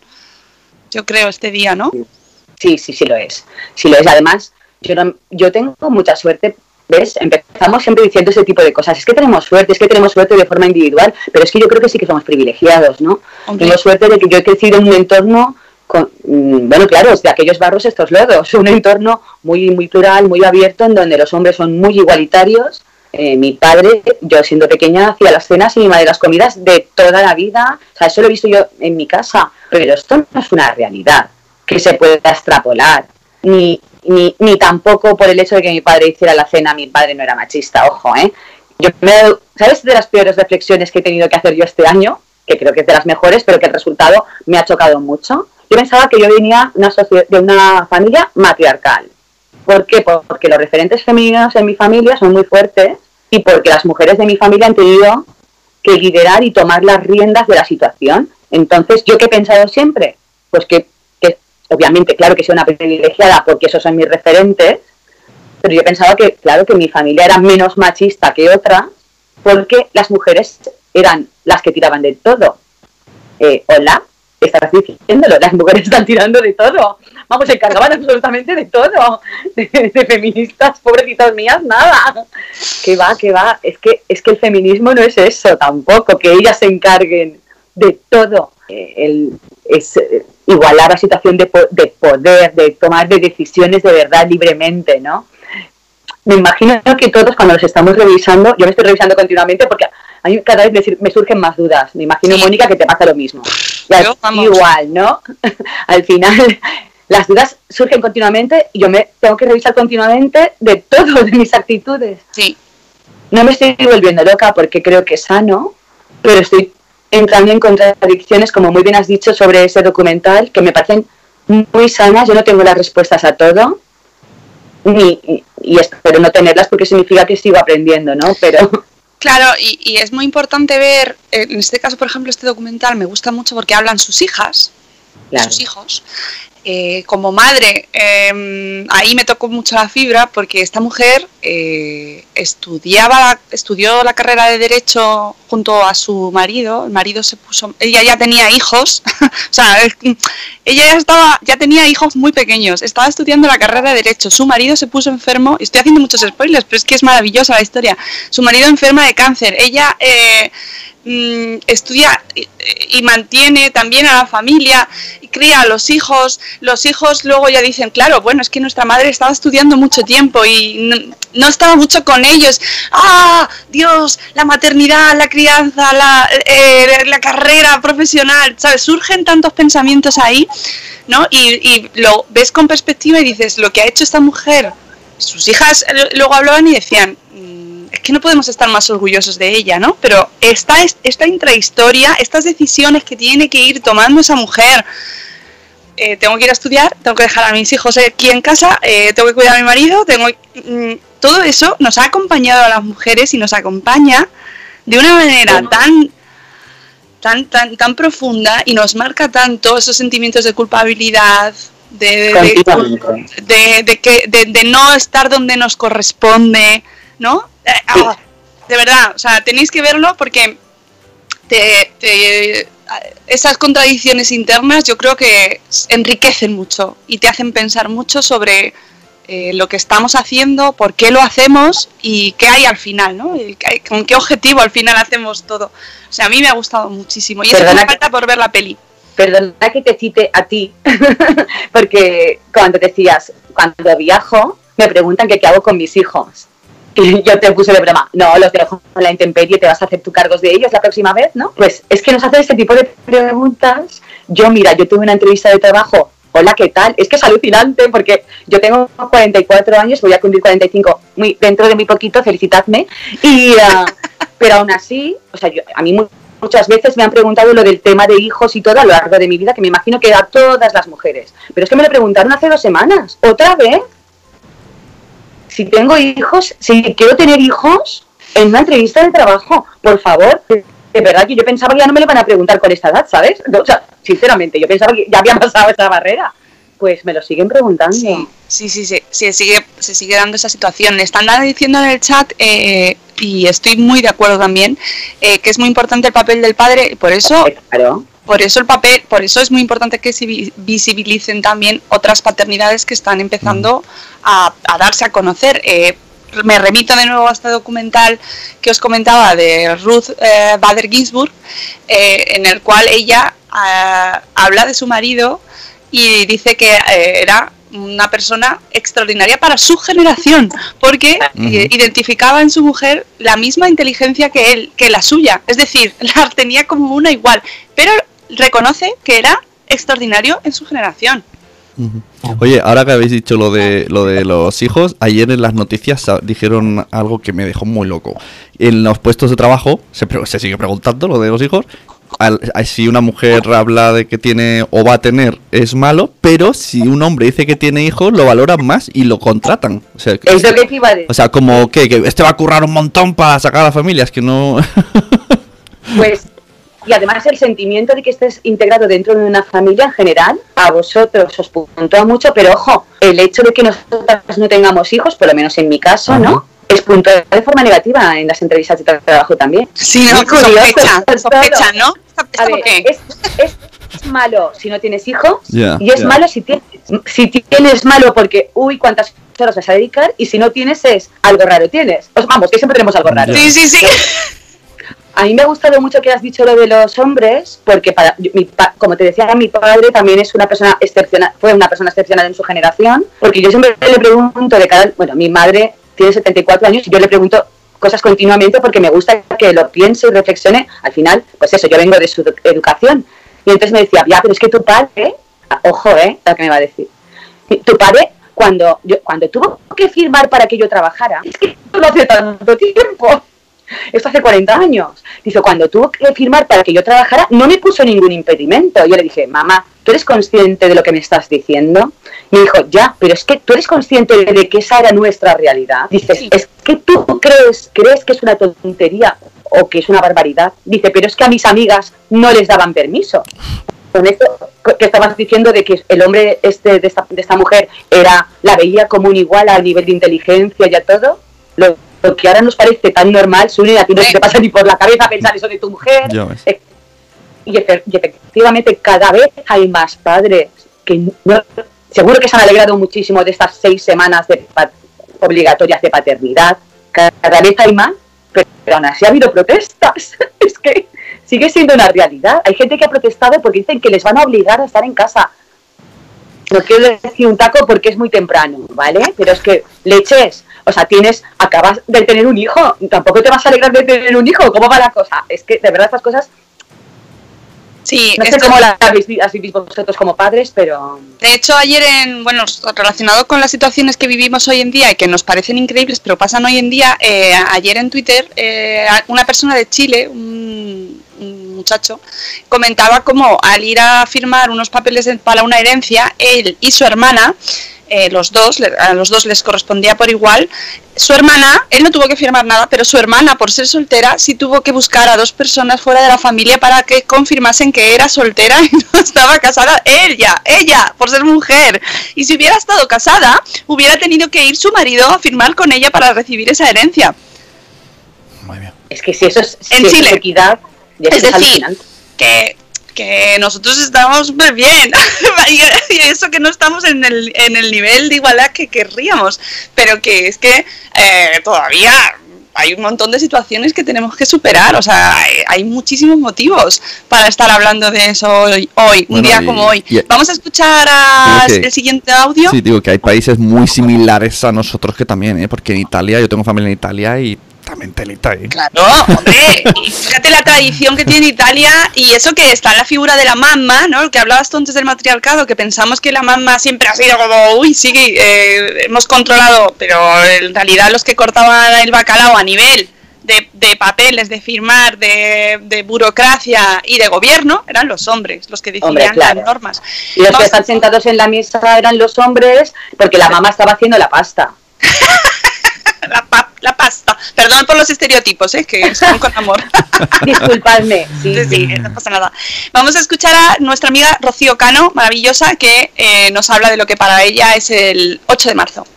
yo creo, este día, ¿no? Sí, sí, sí lo es. Sí lo es. Además, yo, no- yo tengo mucha suerte. ¿Ves? Empezamos siempre diciendo ese tipo de cosas. Es que tenemos suerte, es que tenemos suerte de forma individual, pero es que yo creo que sí que somos privilegiados, ¿no? Hombre. Tengo suerte de que yo he crecido en un entorno, con, mm, bueno, claro, es de aquellos barros estos lodos, un entorno muy, muy plural, muy abierto, en donde los hombres son muy igualitarios. Eh, mi padre, yo siendo pequeña, hacía las cenas y mi madre las comidas de toda la vida. O sea, eso lo he visto yo en mi casa, pero esto no es una realidad que se pueda extrapolar, ni, ni, ni tampoco por el hecho de que mi padre hiciera la cena, mi padre no era machista, ojo, ¿eh? Yo me, ¿Sabes de las peores reflexiones que he tenido que hacer yo este año? Que creo que es de las mejores, pero que el resultado me ha chocado mucho. Yo pensaba que yo venía una de una familia matriarcal. ¿Por qué? Porque los referentes femeninos en mi familia son muy fuertes y porque las mujeres de mi familia han tenido que liderar y tomar las riendas de la situación. Entonces, ¿yo qué he pensado siempre? Pues que obviamente, claro que soy una privilegiada porque esos son mis referentes, pero yo pensaba que, claro, que mi familia era menos machista que otra, porque las mujeres eran las que tiraban de todo. Eh, hola, estás diciéndolo, las mujeres están tirando de todo. Vamos, se encargaban absolutamente de todo. De, de feministas, pobrecitas mías, nada. Que va, que va. Es que, es que el feminismo no es eso tampoco, que ellas se encarguen de todo. Eh, el, es eh, igualar la situación de, de poder, de tomar de decisiones de verdad libremente, ¿no? Me imagino que todos cuando los estamos revisando, yo me estoy revisando continuamente porque a mí cada vez me, me surgen más dudas. Me imagino, Mónica, que te pasa lo mismo. Yo, igual, ¿no? Al final, las dudas surgen continuamente y yo me tengo que revisar continuamente de todo, de mis actitudes. Sí. No me estoy volviendo loca porque creo que es sano, pero estoy entrando en contradicciones, como muy bien has dicho, sobre ese documental, que me parecen muy sanas. Yo no tengo las respuestas a todo, ni, y, espero no tenerlas porque significa que sigo aprendiendo, ¿no? Pero Claro, y, y es muy importante ver, en este caso, por ejemplo, este documental me gusta mucho porque hablan sus hijas, Claro. sus hijos. Eh, como madre, eh, ahí me tocó mucho la fibra porque esta mujer eh, estudiaba, estudió la carrera de derecho junto a su marido. El marido se puso, ella ya tenía hijos, o sea, ella ya estaba, ya tenía hijos muy pequeños. Estaba estudiando la carrera de derecho. Su marido se puso enfermo. Estoy haciendo muchos spoilers, pero es que es maravillosa la historia. Su marido enferma de cáncer. Ella eh, mm, estudia y, mantiene también a la familia, y cría a los hijos. Los hijos luego ya dicen, claro, bueno, es que nuestra madre estaba estudiando mucho tiempo y no, no estaba mucho con ellos. ¡Ah! Dios, la maternidad, la crianza, la, eh, la carrera profesional, ¿sabes? Surgen tantos pensamientos ahí, ¿no? Y, lo ves con perspectiva y dices, lo que ha hecho esta mujer, sus hijas eh, luego hablaban y decían, "Mm, es que no podemos estar más orgullosos de ella, ¿no? Pero esta, esta intrahistoria, estas decisiones que tiene que ir tomando esa mujer, eh, tengo que ir a estudiar, tengo que dejar a mis hijos aquí en casa, eh, tengo que cuidar a mi marido, tengo mm, todo eso nos ha acompañado a las mujeres y nos acompaña de una manera tan tan tan tan profunda y nos marca tanto esos sentimientos de culpabilidad de, de- de- de, de que de, de no estar donde nos corresponde, ¿no? Eh, ah, de verdad, o sea, tenéis que verlo porque te, te- esas contradicciones internas yo creo que enriquecen mucho y te hacen pensar mucho sobre eh, lo que estamos haciendo, por qué lo hacemos y qué hay al final, ¿no? Y qué- con qué objetivo al final hacemos todo. O sea, a mí me ha gustado muchísimo y eso me falta por ver la peli. Perdona que te cite a ti, porque cuando decías, cuando viajo, me preguntan que qué hago con mis hijos. Yo te puse de broma, no, los dejo en la intemperie, te vas a hacer tu cargos de ellos la próxima vez, ¿no? Pues es que nos hacen este tipo de preguntas. Yo, mira, yo tuve una entrevista de trabajo, hola, ¿qué tal? Es que es alucinante porque yo tengo 44 años, voy a cumplir 45 muy, dentro de muy poquito, felicitadme. Y, ah, pero aún así, o sea, yo, a mí mu- muchas veces me han preguntado lo del tema de hijos y todo a lo largo de mi vida, que me imagino que a todas las mujeres. Pero es que me lo preguntaron hace dos semanas, otra vez. Si tengo hijos, si quiero tener hijos, en una entrevista de trabajo, por favor. De verdad que yo pensaba que ya no me lo van a preguntar con esta edad, ¿sabes? O sea, sinceramente, yo pensaba que ya había pasado esa barrera. Pues me lo siguen preguntando. Sí, sí, sí, sí, sí, sigue, se sigue dando esa situación. Están diciendo en el chat, eh, y estoy muy de acuerdo también, eh, que es muy importante el papel del padre, y por eso, Claro. Por eso el papel, por eso es muy importante que se vi- visibilicen también otras paternidades que están empezando a, a darse a conocer. Eh, me remito de nuevo a este documental que os comentaba de Ruth eh, Bader Ginsburg, eh, en el cual ella ah, habla de su marido y dice que eh, era una persona extraordinaria para su generación, porque identificaba en su mujer la misma inteligencia que él, que la suya, es decir, la tenía como una igual, pero reconoce que era extraordinario en su generación. Oye, ahora que habéis dicho lo de lo de los hijos, ayer en las noticias dijeron algo que me dejó muy loco. En los puestos de trabajo se, pre- se sigue preguntando lo de los hijos. Al- si una mujer habla de que tiene o va a tener es malo, pero si un hombre dice que tiene hijos lo valoran más y lo contratan. O sea, que- Es lo que te iba a decir. o sea como que, que este va a currar un montón para sacar a la familia, es que no. Pues Y además el sentimiento de que estés integrado dentro de una familia en general, a vosotros os puntúa mucho, pero ojo, el hecho de que nosotras no tengamos hijos, por lo menos en mi caso, ¿no? Es puntuado de forma negativa en las entrevistas de trabajo también. Sí, no, sospecha, sospecha, ¿no? A ver, es, es- es malo si no tienes hijos y es malo si tienes. Si tienes malo porque, uy, cuántas horas vas a dedicar y si no tienes es algo raro tienes. Pues vamos, que siempre tenemos algo raro. Sí, sí, sí. A mí me ha gustado mucho que has dicho lo de los hombres, porque para, mi como te decía, mi padre también es una persona excepcional, fue una persona excepcional en su generación, porque yo siempre le pregunto de cada, bueno, mi madre tiene 74 años y yo le pregunto cosas continuamente porque me gusta que lo piense y reflexione. Al final, pues eso, yo vengo de su edu- educación. Y entonces me decía, ya, pero es que tu padre, ojo, ¿eh? Lo que me va a decir. Tu padre, cuando, yo, cuando tuvo que firmar para que yo trabajara, es que no hace tanto tiempo. Esto hace 40 años. Dice, cuando tuvo que firmar para que yo trabajara, no me puso ningún impedimento. Yo le dije, mamá, ¿tú eres consciente de lo que me estás diciendo? Me dijo, ya, pero es que tú eres consciente de que esa era nuestra realidad. Dices, es que tú crees, crees que es una tontería o que es una barbaridad. Dice, pero es que a mis amigas no les daban permiso. Con esto que estabas diciendo de que el hombre este de esta, de esta mujer era la veía como un igual al nivel de inteligencia y a todo, lo, lo que ahora nos parece tan normal, Sune, a ti no se te pasa ni por la cabeza pensar eso de tu mujer. Ya ves. Eh, Y, efe- y efectivamente cada vez hay más padres que no- seguro que se han alegrado muchísimo de estas seis semanas de pa- obligatorias de paternidad. Cada vez hay más, pero, pero aún así ha habido protestas. es que sigue siendo una realidad. Hay gente que ha protestado porque dicen que les van a obligar a estar en casa. No quiero decir un taco porque es muy temprano, ¿vale? Pero es que leches, o sea, tienes, acabas de tener un hijo, tampoco te vas a alegrar de tener un hijo, ¿cómo va la cosa? Es que de verdad estas cosas, Sí, no sé esto- cómo las habéis vi- así visto vosotros como padres, pero De hecho, ayer en, bueno, relacionado con las situaciones que vivimos hoy en día y que nos parecen increíbles, pero pasan hoy en día, eh, ayer en Twitter, eh, una persona de Chile, un, un muchacho, comentaba cómo al ir a firmar unos papeles para una herencia, él y su hermana, eh, los dos, le- a los dos les correspondía por igual, su hermana, él no tuvo que firmar nada, pero su hermana, por ser soltera, sí tuvo que buscar a dos personas fuera de la familia para que confirmasen que era soltera y no estaba casada. Ella, ella, por ser mujer. Y si hubiera estado casada, hubiera tenido que ir su marido a firmar con ella para recibir esa herencia. es que si eso es, si En Chile. es equidad, ya Es es, decir, alucinante. que, que nosotros estamos súper bien. y eso que no estamos en el, en el nivel de igualdad que querríamos. Pero que es que eh, todavía hay un montón de situaciones que tenemos que superar. O sea, hay, hay muchísimos motivos para estar hablando de eso hoy, hoy, un Bueno, día y- como hoy. y- Vamos a escuchar a que- el siguiente audio. Sí, digo que hay países muy similares a nosotros que también, ¿eh? Porque en Italia, yo tengo familia en Italia y también telita, ¿eh? Claro, hombre, y fíjate la tradición que tiene Italia y eso que está en la figura de la mamá, ¿no? Que hablabas tú antes del matriarcado, que pensamos que la mamá siempre ha sido como, uy, sí, eh, hemos controlado, pero en realidad los que cortaban el bacalao a nivel de, de papeles, de firmar, de, de burocracia y de gobierno eran los hombres, los que decidían Hombre, claro. las normas. Y los que están sentados en la mesa eran los hombres porque la mamá estaba haciendo la pasta. la, pa- la pasta. Perdón por los estereotipos, ¿eh? que son con amor. Disculpadme. Sí, Sí, sí, no pasa nada. Vamos a escuchar a nuestra amiga Rocío Cano, maravillosa, que eh, nos habla de lo que para ella es el 8 de marzo.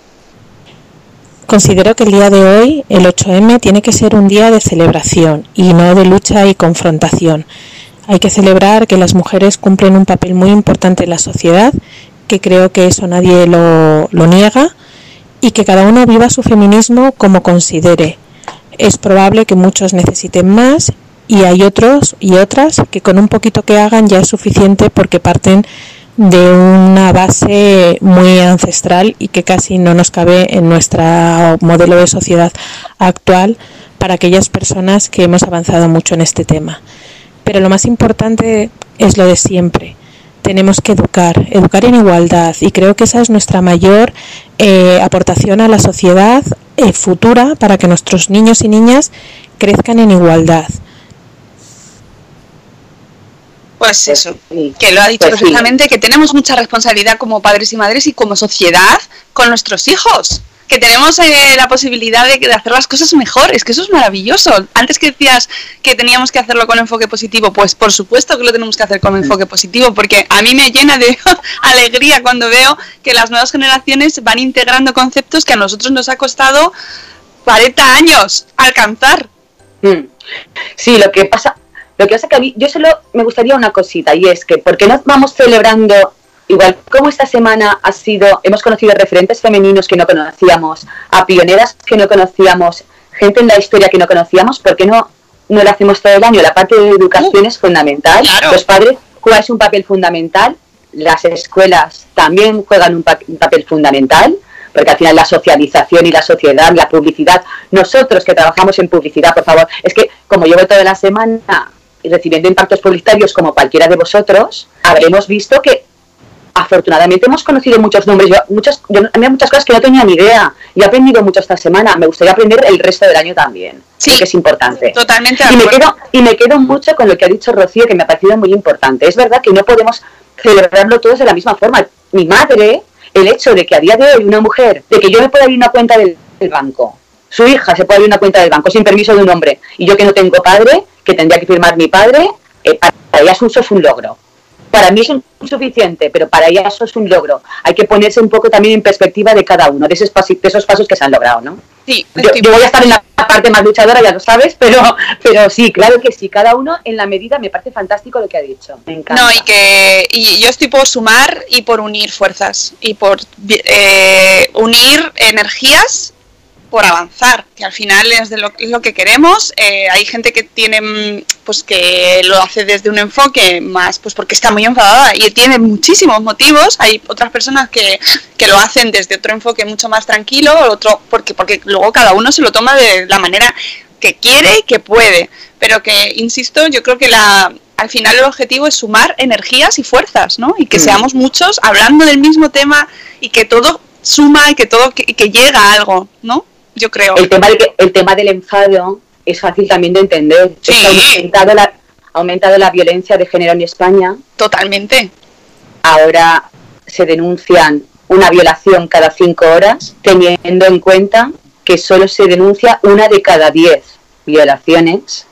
Considero que el día de hoy, el 8M, tiene que ser un día de celebración y no de lucha y confrontación. Hay que celebrar que las mujeres cumplen un papel muy importante en la sociedad, que creo que eso nadie lo, lo niega, y que cada uno viva su feminismo como considere. Es probable que muchos necesiten más y hay otros y otras que con un poquito que hagan ya es suficiente porque parten de una base muy ancestral y que casi no nos cabe en nuestro modelo de sociedad actual para aquellas personas que hemos avanzado mucho en este tema. Pero lo más importante es lo de siempre. Tenemos que educar, educar en igualdad y creo que esa es nuestra mayor eh, aportación a la sociedad eh, futura para que nuestros niños y niñas crezcan en igualdad. Pues eso, que lo ha dicho Pues sí. perfectamente, que tenemos mucha responsabilidad como padres y madres y como sociedad con nuestros hijos. Que tenemos eh, la posibilidad de, de hacer las cosas mejor. Es que eso es maravilloso. Antes que decías que teníamos que hacerlo con enfoque positivo, pues por supuesto que lo tenemos que hacer con enfoque positivo, porque a mí me llena de alegría cuando veo que las nuevas generaciones van integrando conceptos que a nosotros nos ha costado 40 años alcanzar. Mm. Sí, lo que pasa, lo que pasa que a mí, yo solo me gustaría una cosita y es que, ¿por qué no vamos celebrando igual como esta semana ha sido, hemos conocido referentes femeninos que no conocíamos, a pioneras que no conocíamos, gente en la historia que no conocíamos, ¿por qué no, no lo hacemos todo el año? La parte de educación es fundamental, claro. los padres juegan un papel fundamental, las escuelas también juegan un, pa- un papel fundamental, porque al final la socialización y la sociedad, la publicidad, nosotros que trabajamos en publicidad, por favor, es que como llevo toda la semana recibiendo impactos publicitarios como cualquiera de vosotros, habremos visto que afortunadamente hemos conocido muchos nombres, yo, muchas, yo, había muchas cosas que no tenía ni idea y he aprendido mucho esta semana, me gustaría aprender el resto del año también, Sí. que es importante. Totalmente Y me, quedo, y me quedo mucho con lo que ha dicho Rocío, que me ha parecido muy importante. Es verdad que no podemos celebrarlo todos de la misma forma. Mi madre, el hecho de que a día de hoy una mujer, de que yo me pueda abrir una cuenta del, del banco, su hija se puede abrir una cuenta del banco sin permiso de un hombre, y yo que no tengo padre, que tendría que firmar mi padre, eh, para ella eso es un logro. Para mí es insuficiente, pero para ella eso es un logro. Hay que ponerse un poco también en perspectiva de cada uno, de esos, de esos pasos que se han logrado, ¿no? Sí, yo voy a estar en la parte más luchadora, ya lo sabes, pero, pero sí, claro que sí, cada uno en la medida me parece fantástico lo que ha dicho. Me encanta. No, y que y yo estoy por sumar y por unir fuerzas y por eh, unir energías por avanzar, que al final es, de lo, es lo que queremos. Eh, hay gente que tiene, mm, pues que lo hace desde un enfoque más, pues porque está muy enfadada y tiene muchísimos motivos. Hay otras personas que, que lo hacen desde otro enfoque mucho más tranquilo, otro porque porque luego cada uno se lo toma de la manera que quiere y que puede. Pero que, insisto, yo creo que la, al final el objetivo es sumar energías y fuerzas, ¿no? Y que Mm. seamos muchos hablando del mismo tema y que todo suma y que todo que, que llega a algo, ¿no? Yo creo. El tema, del, el tema del enfado es fácil también de entender. Sí. Ha aumentado la, ha aumentado la violencia de género en España. Totalmente. Ahora se denuncian una violación cada cinco horas, teniendo en cuenta que solo se denuncia una de cada diez violaciones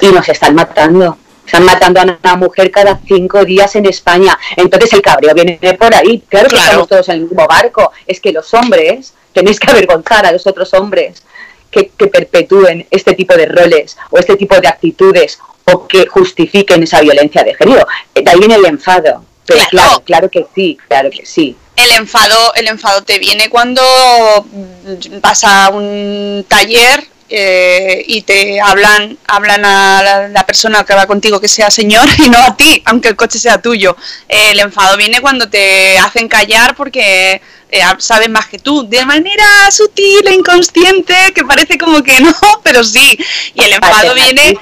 y nos están matando. Están matando a una mujer cada cinco días en España. Entonces el cabreo viene por ahí. Claro que Claro. estamos todos en el mismo barco. Es que los hombres tenéis que avergonzar a los otros hombres que, que perpetúen este tipo de roles o este tipo de actitudes o que justifiquen esa violencia de género. Eh, De ahí viene el enfado. Pero Claro. claro, claro que sí, claro que sí. El enfado, el enfado te viene cuando vas a un taller eh, y te hablan, hablan a la, la persona que va contigo que sea señor y no a ti, aunque el coche sea tuyo. Eh, el enfado viene cuando te hacen callar porque eh, saben más que tú, de manera sutil e inconsciente, que parece como que no, pero sí. Y el enfado viene.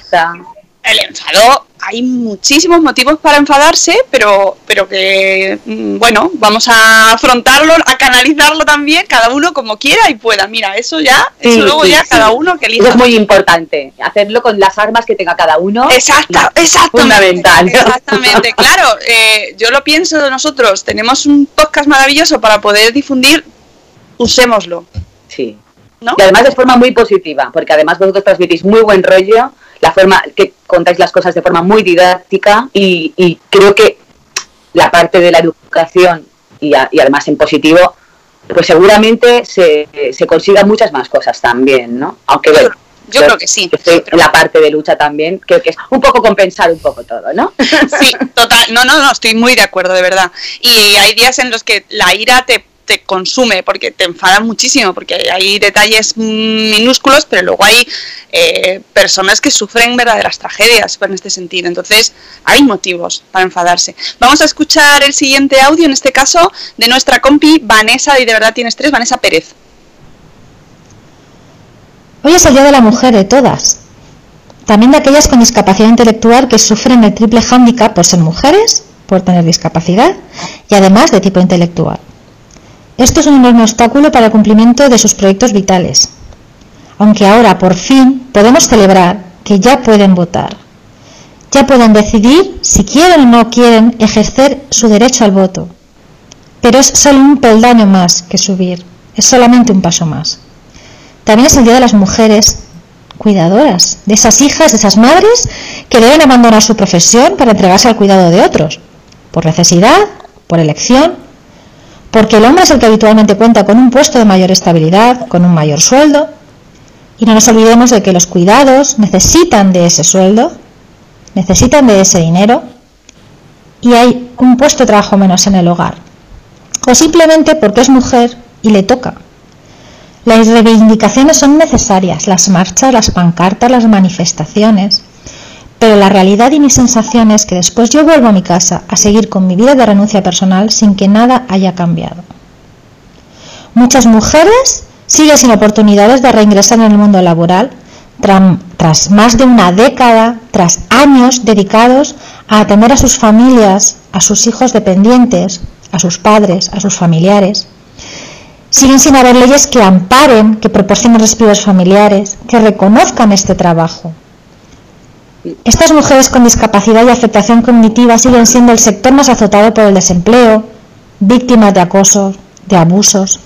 El enfado, hay muchísimos motivos para enfadarse, pero, pero que, mm, bueno, vamos a afrontarlo, a canalizarlo también, cada uno como quiera y pueda. Mira, eso ya, Sí, eso luego sí, ya sí. cada uno que Eso elija. es muy importante, hacerlo con las armas que tenga cada uno. Exacto, exactamente. Fundamental. Exactamente, claro. eh, yo lo pienso de nosotros. Tenemos un podcast maravilloso para poder difundir. Usémoslo. Sí. ¿No? Y además de forma muy positiva, porque además vosotros transmitís muy buen rollo, la forma que contáis las cosas de forma muy didáctica y, y creo que la parte de la educación y, a- y además en positivo, pues seguramente se, se consigan muchas más cosas también, ¿no? Aunque bueno, Yo creo que sí. estoy en la parte de lucha también, creo que es un poco compensar un poco todo, ¿no? Sí, total. No, no, no, estoy muy de acuerdo, de verdad. Y hay días en los que la ira te, te consume porque te enfada muchísimo, porque hay detalles minúsculos, pero luego hay eh, personas que sufren verdaderas tragedias en este sentido. Entonces, hay motivos para enfadarse. Vamos a escuchar el siguiente audio, en este caso, de nuestra compi Vanessa, y de verdad tienes tres, Vanessa Pérez. Hoy es el Día de la Mujer de todas. También de aquellas con discapacidad intelectual que sufren el triple hándicap por ser mujeres, por tener discapacidad y además de tipo intelectual. Esto es un enorme obstáculo para el cumplimiento de sus proyectos vitales. Aunque ahora, por fin, podemos celebrar que ya pueden votar. Ya pueden decidir si quieren o no quieren ejercer su derecho al voto. Pero es solo un peldaño más que subir. es solamente un paso más. También es el Día de las Mujeres cuidadoras, de esas hijas, de esas madres que deben abandonar su profesión para entregarse al cuidado de otros, por necesidad, por elección, porque el hombre es el que habitualmente cuenta con un puesto de mayor estabilidad, con un mayor sueldo, y no nos olvidemos de que los cuidados necesitan de ese sueldo, necesitan de ese dinero, y hay un puesto de trabajo menos en el hogar, o simplemente porque es mujer y le toca. Las reivindicaciones son necesarias, las marchas, las pancartas, las manifestaciones, pero la realidad y mi sensación es que después yo vuelvo a mi casa a seguir con mi vida de renuncia personal sin que nada haya cambiado. Muchas mujeres siguen sin oportunidades de reingresar en el mundo laboral tras más de una década, tras años dedicados a atender a sus familias, a sus hijos dependientes, a sus padres, a sus familiares. Siguen sin haber leyes que amparen, que proporcionen respiros familiares, que reconozcan este trabajo. Estas mujeres con discapacidad y afectación cognitiva siguen siendo el sector más azotado por el desempleo, víctimas de acoso, de abusos.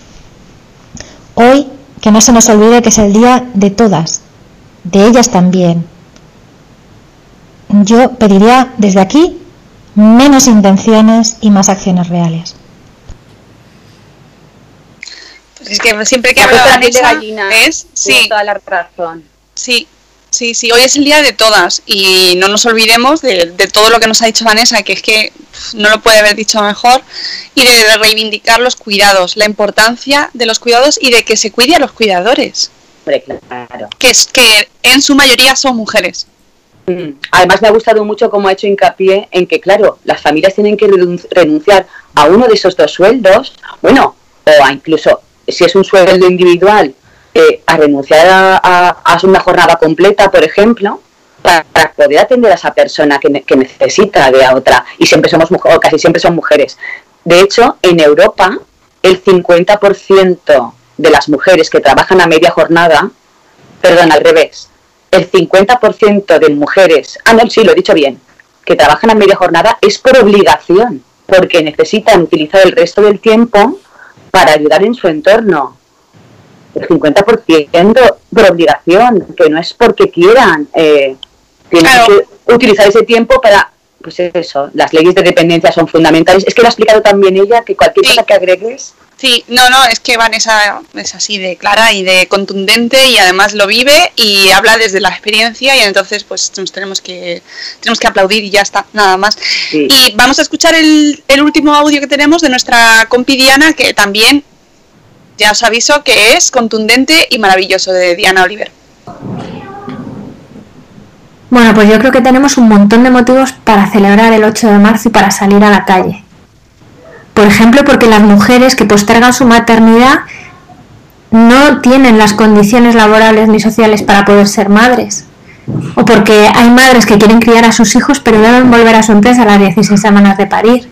Hoy, que no se nos olvide que es el día de todas, de ellas también. Yo pediría desde aquí menos intenciones y más acciones reales. Es que siempre que cosa de de gallina, sí, toda la razón. sí, sí, sí. Hoy es el día de todas y no nos olvidemos de, de todo lo que nos ha dicho Vanessa, que es que no lo puede haber dicho mejor, y de reivindicar los cuidados, la importancia de los cuidados y de que se cuide a los cuidadores, Hombre, claro. que es que en su mayoría son mujeres. Mm. Además me ha gustado mucho cómo ha hecho hincapié en que, claro, las familias tienen que renun- renunciar a uno de esos dos sueldos, bueno, o a incluso, si es un sueldo individual, a renunciar a, a- una jornada completa, por ejemplo, para, poder atender a esa persona que, ne- que necesita de a otra. Y siempre somos o casi siempre son mujeres. De hecho, en Europa, el 50% de las mujeres que trabajan a media jornada, perdón, al revés, el 50% de mujeres, ah, no, sí, lo he dicho bien, que trabajan a media jornada es por obligación, porque necesitan utilizar el resto del tiempo para ayudar en su entorno. El 50% por obligación, que no es porque quieran, eh, tienen que utilizar ese tiempo para, pues eso, las leyes de dependencia son fundamentales. Es que lo ha explicado también ella, que cualquier cosa que agregues Sí, no, no, es que Vanessa es así de clara y de contundente y además lo vive y habla desde la experiencia y entonces pues nos tenemos que tenemos que aplaudir y ya está, nada más. Y vamos a escuchar el, el último audio que tenemos de nuestra compi Diana que también ya os aviso que es contundente y maravilloso de Diana Oliver. Bueno, pues yo creo que tenemos un montón de motivos para celebrar el 8 de marzo y para salir a la calle. Por ejemplo, porque las mujeres que postergan su maternidad no tienen las condiciones laborales ni sociales para poder ser madres. O porque hay madres que quieren criar a sus hijos pero deben volver a su empresa a las 16 semanas de parir.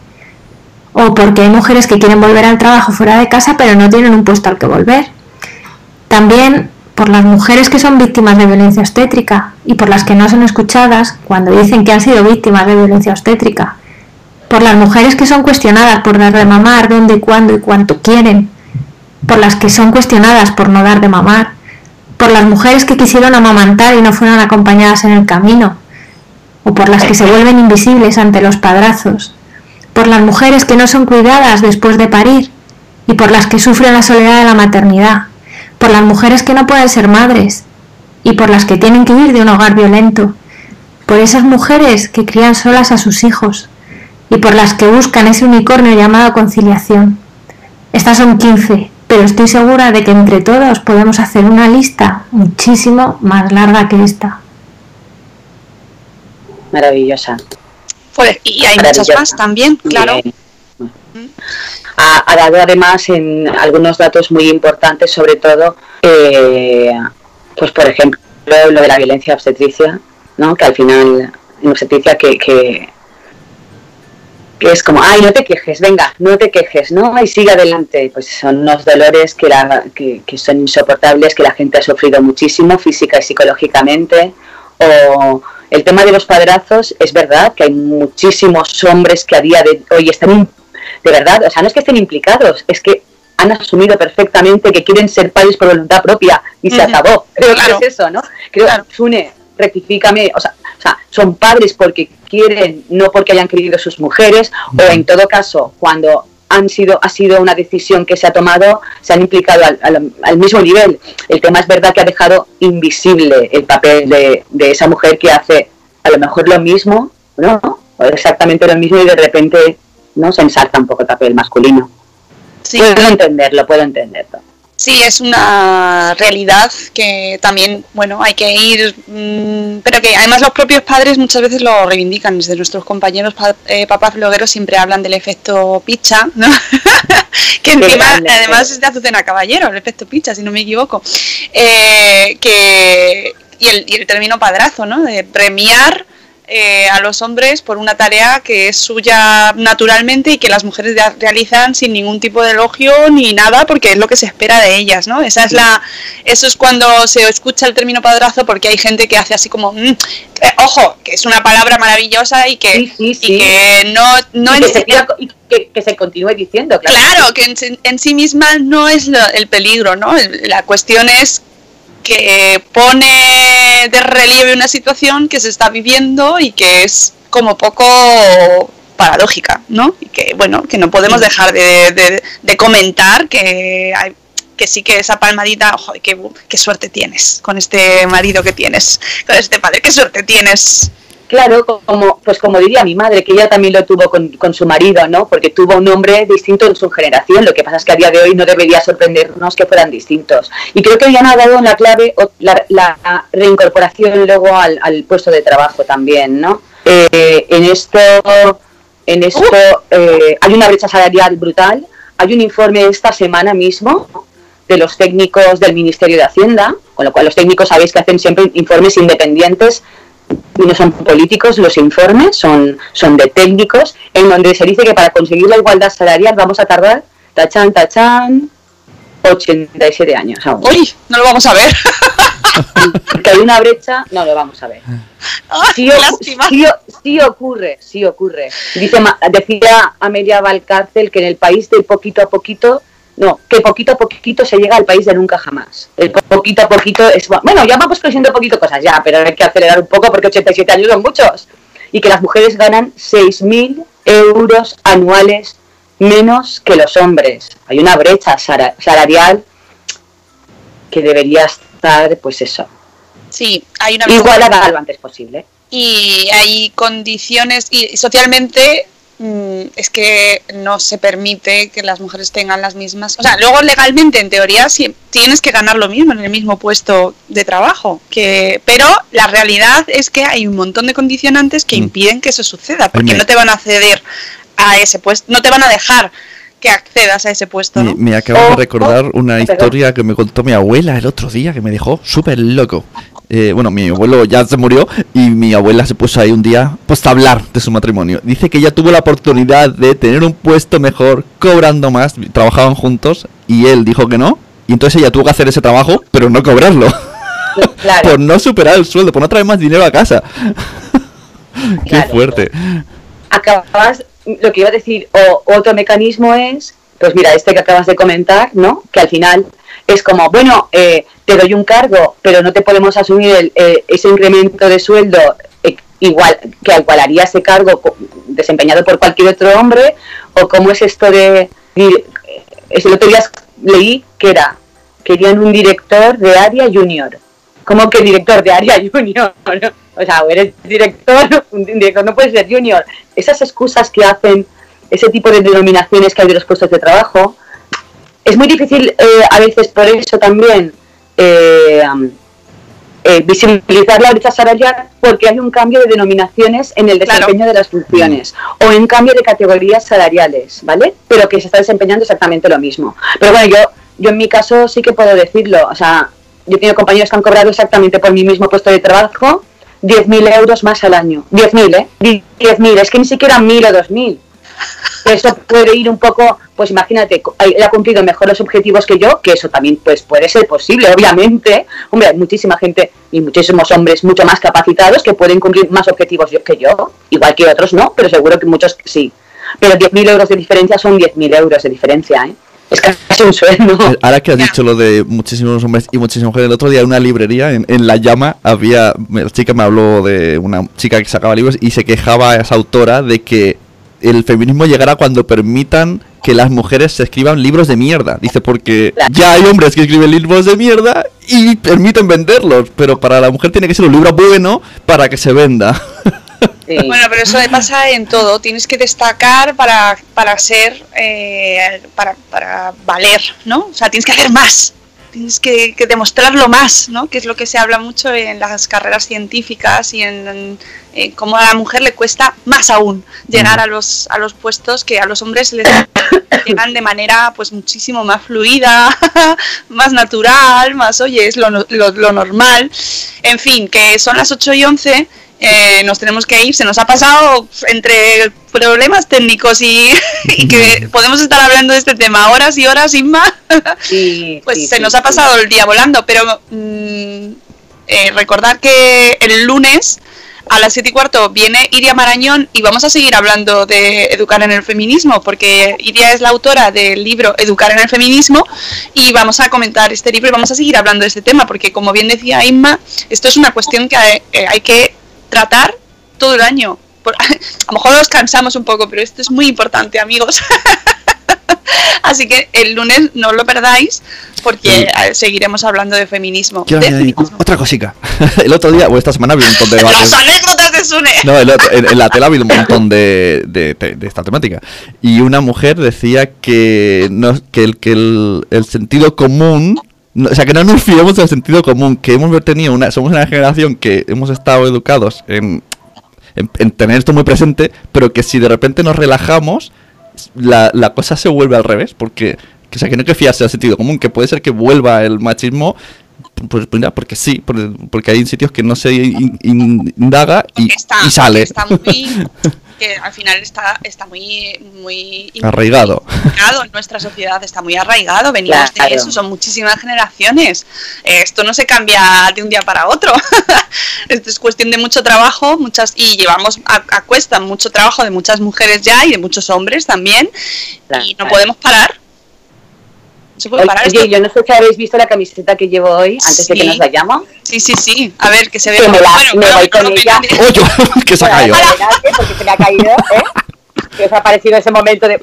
O porque hay mujeres que quieren volver al trabajo fuera de casa pero no tienen un puesto al que volver. También por las mujeres que son víctimas de violencia obstétrica y por las que no son escuchadas cuando dicen que han sido víctimas de violencia obstétrica. Por las mujeres que son cuestionadas por dar de mamar, dónde, cuándo y cuánto quieren. Por las que son cuestionadas por no dar de mamar. Por las mujeres que quisieron amamantar y no fueron acompañadas en el camino. O por las que se vuelven invisibles ante los padrazos. Por las mujeres que no son cuidadas después de parir. Y por las que sufren la soledad de la maternidad por las mujeres que no pueden ser madres y por las que tienen que huir de un hogar violento, por esas mujeres que crían solas a sus hijos y por las que buscan ese unicornio llamado conciliación. Estas son 15, pero estoy segura de que entre todos podemos hacer una lista muchísimo más larga que esta. maravillosa. Pues, y hay muchas más también, claro. Bien. Ha, ha dado además en algunos datos muy importantes, sobre todo, eh, pues por ejemplo, lo de la violencia obstetricia, ¿no? que al final, en obstetricia que, que, que es como, ay, no te quejes, venga, no te quejes, ¿no? Y sigue adelante. Pues son unos dolores que, la, que, que son insoportables, que la gente ha sufrido muchísimo, física y psicológicamente. O el tema de los padrazos, es verdad que hay muchísimos hombres que a día de hoy están, de verdad, o sea, no es que estén implicados, es que han asumido perfectamente que quieren ser padres por voluntad propia y se acabó. Creo Claro. que es eso, ¿no? Creo, Sune, rectifícame, o sea, o sea, son padres porque quieren, no porque hayan querido sus mujeres, o en todo caso, cuando han sido, ha sido una decisión que se ha tomado, se han implicado al, al- al mismo nivel. El tema es verdad que ha dejado invisible el papel de, de esa mujer que hace a lo mejor lo mismo, ¿no? O exactamente lo mismo y de repente no se ensalza un poco el papel masculino. Puedo entenderlo, puedo entenderlo. Sí, es una realidad que también, bueno, hay que ir, mm, pero que además los propios padres muchas veces lo reivindican. Desde nuestros compañeros pa- eh, papás blogueros siempre hablan del efecto picha, ¿no? que encima, grande. además es de Azucena Caballero, el efecto picha, si no me equivoco. Eh, que, y, el, y el término padrazo, ¿no? De premiar eh, a los hombres por una tarea que es suya naturalmente y que las mujeres realizan sin ningún tipo de elogio ni nada porque es lo que se espera de ellas, ¿no? Esa es la, eso es cuando se escucha el término padrazo porque hay gente que hace así como, mm, eh, ojo, que es una palabra maravillosa y que, y que no, no Y que se siga- y que, que se continúe diciendo, claro. Claro, que en, sí- en sí misma no es lo- el peligro, ¿no? La cuestión es que pone de relieve una situación que se está viviendo y que es como poco paradójica, ¿no? Y que, bueno, que no podemos dejar de, de- de comentar que hay- que sí que esa palmadita, ojo, qué, qué suerte tienes con este marido que tienes, con este padre, qué suerte tienes. Claro, co- como, pues como diría mi madre, que ella también lo tuvo con, con su marido, ¿no? Porque tuvo un hombre distinto en su generación. Lo que pasa es que a día de hoy no debería sorprendernos que fueran distintos. Y creo que Diana ha dado la clave la, reincorporación luego al, al puesto de trabajo también, ¿no? Eh, en esto, en esto eh, hay una brecha salarial brutal. Hay un informe esta semana mismo de los técnicos del Ministerio de Hacienda, con lo cual los técnicos sabéis que hacen siempre informes independientes no son políticos los informes, son, son de técnicos, en donde se dice que para conseguir la igualdad salarial vamos a tardar, tachan, tachan, 87 años aún. ¡Uy! No lo vamos a ver. Que hay una brecha, no lo vamos a ver. Sí, sí sí ocurre, sí ocurre. Dice, decía Amelia Valcárcel que en el país de poquito a poquito, no, que poquito a poquito se llega al país de nunca jamás. El po- poquito a poquito es, bueno, ya vamos creciendo poquito cosas, ya, pero hay que acelerar un poco porque 87 años son muchos. Y que las mujeres ganan 6.000 euros anuales menos que los hombres. Hay una brecha salarial que debería estar, pues eso, Sí, hay una igualada lo antes posible. y hay condiciones y socialmente es que no se permite que las mujeres tengan las mismas o sea luego legalmente en teoría sí, tienes que ganar lo mismo en el mismo puesto de trabajo que pero la realidad es que hay un montón de condicionantes que impiden que eso suceda porque no te van a ceder a ese puesto no te van a dejar que accedas a ese puesto Me, ¿no? me acabo de recordar una perdón. historia que me contó mi abuela el otro día que me dejó súper loco. Eh, bueno, mi abuelo ya se murió y mi abuela se puso ahí un día pues a hablar de su matrimonio. Dice que ella tuvo la oportunidad de tener un puesto mejor, cobrando más, trabajaban juntos y él dijo que no. Y entonces ella tuvo que hacer ese trabajo, pero no cobrarlo. por no superar el sueldo, por no traer más dinero a casa. Qué Claro. fuerte. acabas, lo que iba a decir, o otro mecanismo es, pues mira, este que acabas de comentar, ¿no? Que al final es como, bueno, eh, te doy un cargo, pero no te podemos asumir el, eh, ese incremento de sueldo eh, igual que igualaría ese cargo desempeñado por cualquier otro hombre, o cómo es esto de, es el otro día leí que era, querían un director de área junior. ¿Cómo que director de área junior? O sea, o eres director, un director no puede ser junior. Esas excusas que hacen, ese tipo de denominaciones que hay de los puestos de trabajo, es muy difícil eh, a veces por eso también eh, eh, visibilizar la brecha salarial porque hay un cambio de denominaciones en el desempeño de las funciones o en cambio de categorías salariales, ¿vale? Pero que se está desempeñando exactamente lo mismo. Pero bueno, yo, yo en mi caso sí que puedo decirlo, o sea, yo he tenido compañeros que han cobrado exactamente por mi mismo puesto de trabajo 10.000 euros más al año. 10.000, ¿eh? 10.000, es que ni siquiera 1.000 o 2.000. Eso puede ir un poco, pues imagínate, él ha cumplido mejor los objetivos que yo, que eso también pues puede ser posible, obviamente. Hombre, hay muchísima gente y muchísimos hombres mucho más capacitados que pueden cumplir más objetivos que yo, igual que otros no, pero seguro que muchos sí. Pero 10.000 euros de diferencia son 10.000 euros de diferencia, ¿eh? Es casi un sueño. Ahora que has dicho lo de muchísimos hombres y muchísimas mujeres, el otro día en una librería, en, en La Llama, había. La chica me habló de una chica que sacaba libros y se quejaba a esa autora de que el feminismo llegará cuando permitan que las mujeres se escriban libros de mierda. Dice, porque ya hay hombres que escriben libros de mierda y permiten venderlos, pero para la mujer tiene que ser un libro bueno para que se venda. Bueno, pero eso le pasa en todo. Tienes que destacar para, para ser, eh, para, para valer, ¿no? O sea, tienes que hacer más. Tienes que, que demostrarlo más, ¿no? Que es lo que se habla mucho en las carreras científicas y en, en- en cómo a la mujer le cuesta más aún llegar a los, a los puestos que a los hombres les llegan de manera pues muchísimo más fluida, más natural, más, oye, es lo, lo, lo normal. En fin, que son las 8 y 11, eh, nos tenemos que ir, se nos ha pasado entre problemas técnicos y, y que podemos estar hablando de este tema horas y horas, Inma, pues sí, se sí, nos ha pasado el día volando, pero mm, eh, recordar que el lunes a las 7 y cuarto viene Iria Marañón y vamos a seguir hablando de educar en el feminismo, porque Iria es la autora del libro Educar en el feminismo y vamos a comentar este libro y vamos a seguir hablando de este tema, porque como bien decía Inma, esto es una cuestión que hay, eh, hay que tratar todo el año. Por- a lo mejor nos cansamos un poco, pero esto es muy importante, amigos. Así que el lunes no lo perdáis, porque eh, seguiremos hablando de feminismo. Quiero De añadir otra cosica. el otro día, o esta semana, vi un montón de debates. Las anécdotas de Sune. No, el otro- en, en la tele ha habido un montón de, de, de esta temática. Y una mujer decía que, no, que, el, que el, el sentido común. No- o sea, que no nos fiemos del sentido común. Que hemos tenido una. Somos una generación que hemos estado educados en, en, en tener esto muy presente. Pero que si de repente nos relajamos, la, la cosa se vuelve al revés. Porque. que, O sea, que no hay que fiarse del sentido común. Que puede ser que vuelva el machismo. Pues mira, porque sí, por- porque hay sitios que no se in- in- indaga y, y sale. Está muy, que al final está, está muy, muy Arraigado. arraigado en nuestra sociedad, está muy arraigado, venimos Claro. de eso, son muchísimas generaciones. Eh, Esto no se cambia de un día para otro. Esto es cuestión de mucho trabajo, muchas y llevamos a, a cuesta mucho trabajo de muchas mujeres ya y de muchos hombres también. Y no podemos parar. No se puede parar. Oye, Esto- yo no sé si habéis visto la camiseta que llevo hoy, antes de que nos vayamos. Sí, sí, sí. A ver, que se ve. Que me, la, Bueno, me claro, voy con ella. ¡Oye! que se ha caído. Porque se me ha caído, ¿eh? ¿Qué os ha parecido ese momento de...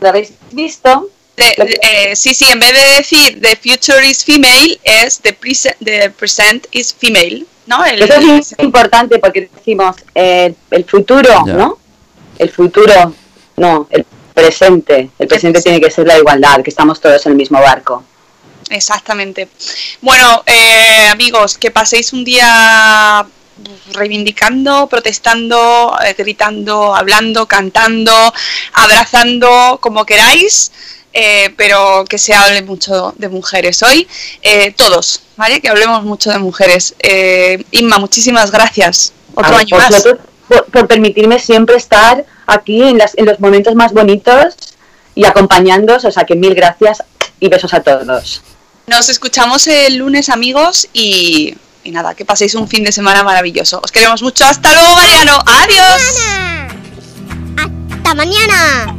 ¿Lo habéis visto? De- de- eh, sí, sí, en vez de decir the future is female, es the, present the present is female, ¿no? El- Eso es importante porque decimos eh, el futuro. ¿no? El futuro, no, el presente. El presente tiene que ser la igualdad, que estamos todos en el mismo barco. Exactamente. Bueno, eh, amigos, que paséis un día reivindicando, protestando, eh, gritando, hablando, cantando, abrazando, como queráis, eh, pero que se hable mucho de mujeres hoy, eh, todos, ¿vale? Que hablemos mucho de mujeres. Eh, Inma, muchísimas gracias. Otro A año más. por permitirme siempre estar aquí en, las- en los momentos más bonitos y acompañándoos, o sea que mil gracias y besos a todos. Nos escuchamos el lunes, amigos, y, y nada, que paséis un fin de semana maravilloso. Os queremos mucho. Hasta luego, Mariano. Adiós. ¡Hasta mañana!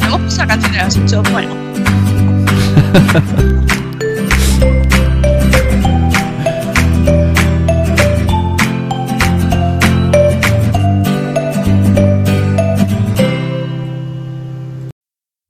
Hemos puesto la canción de las 8. Bueno.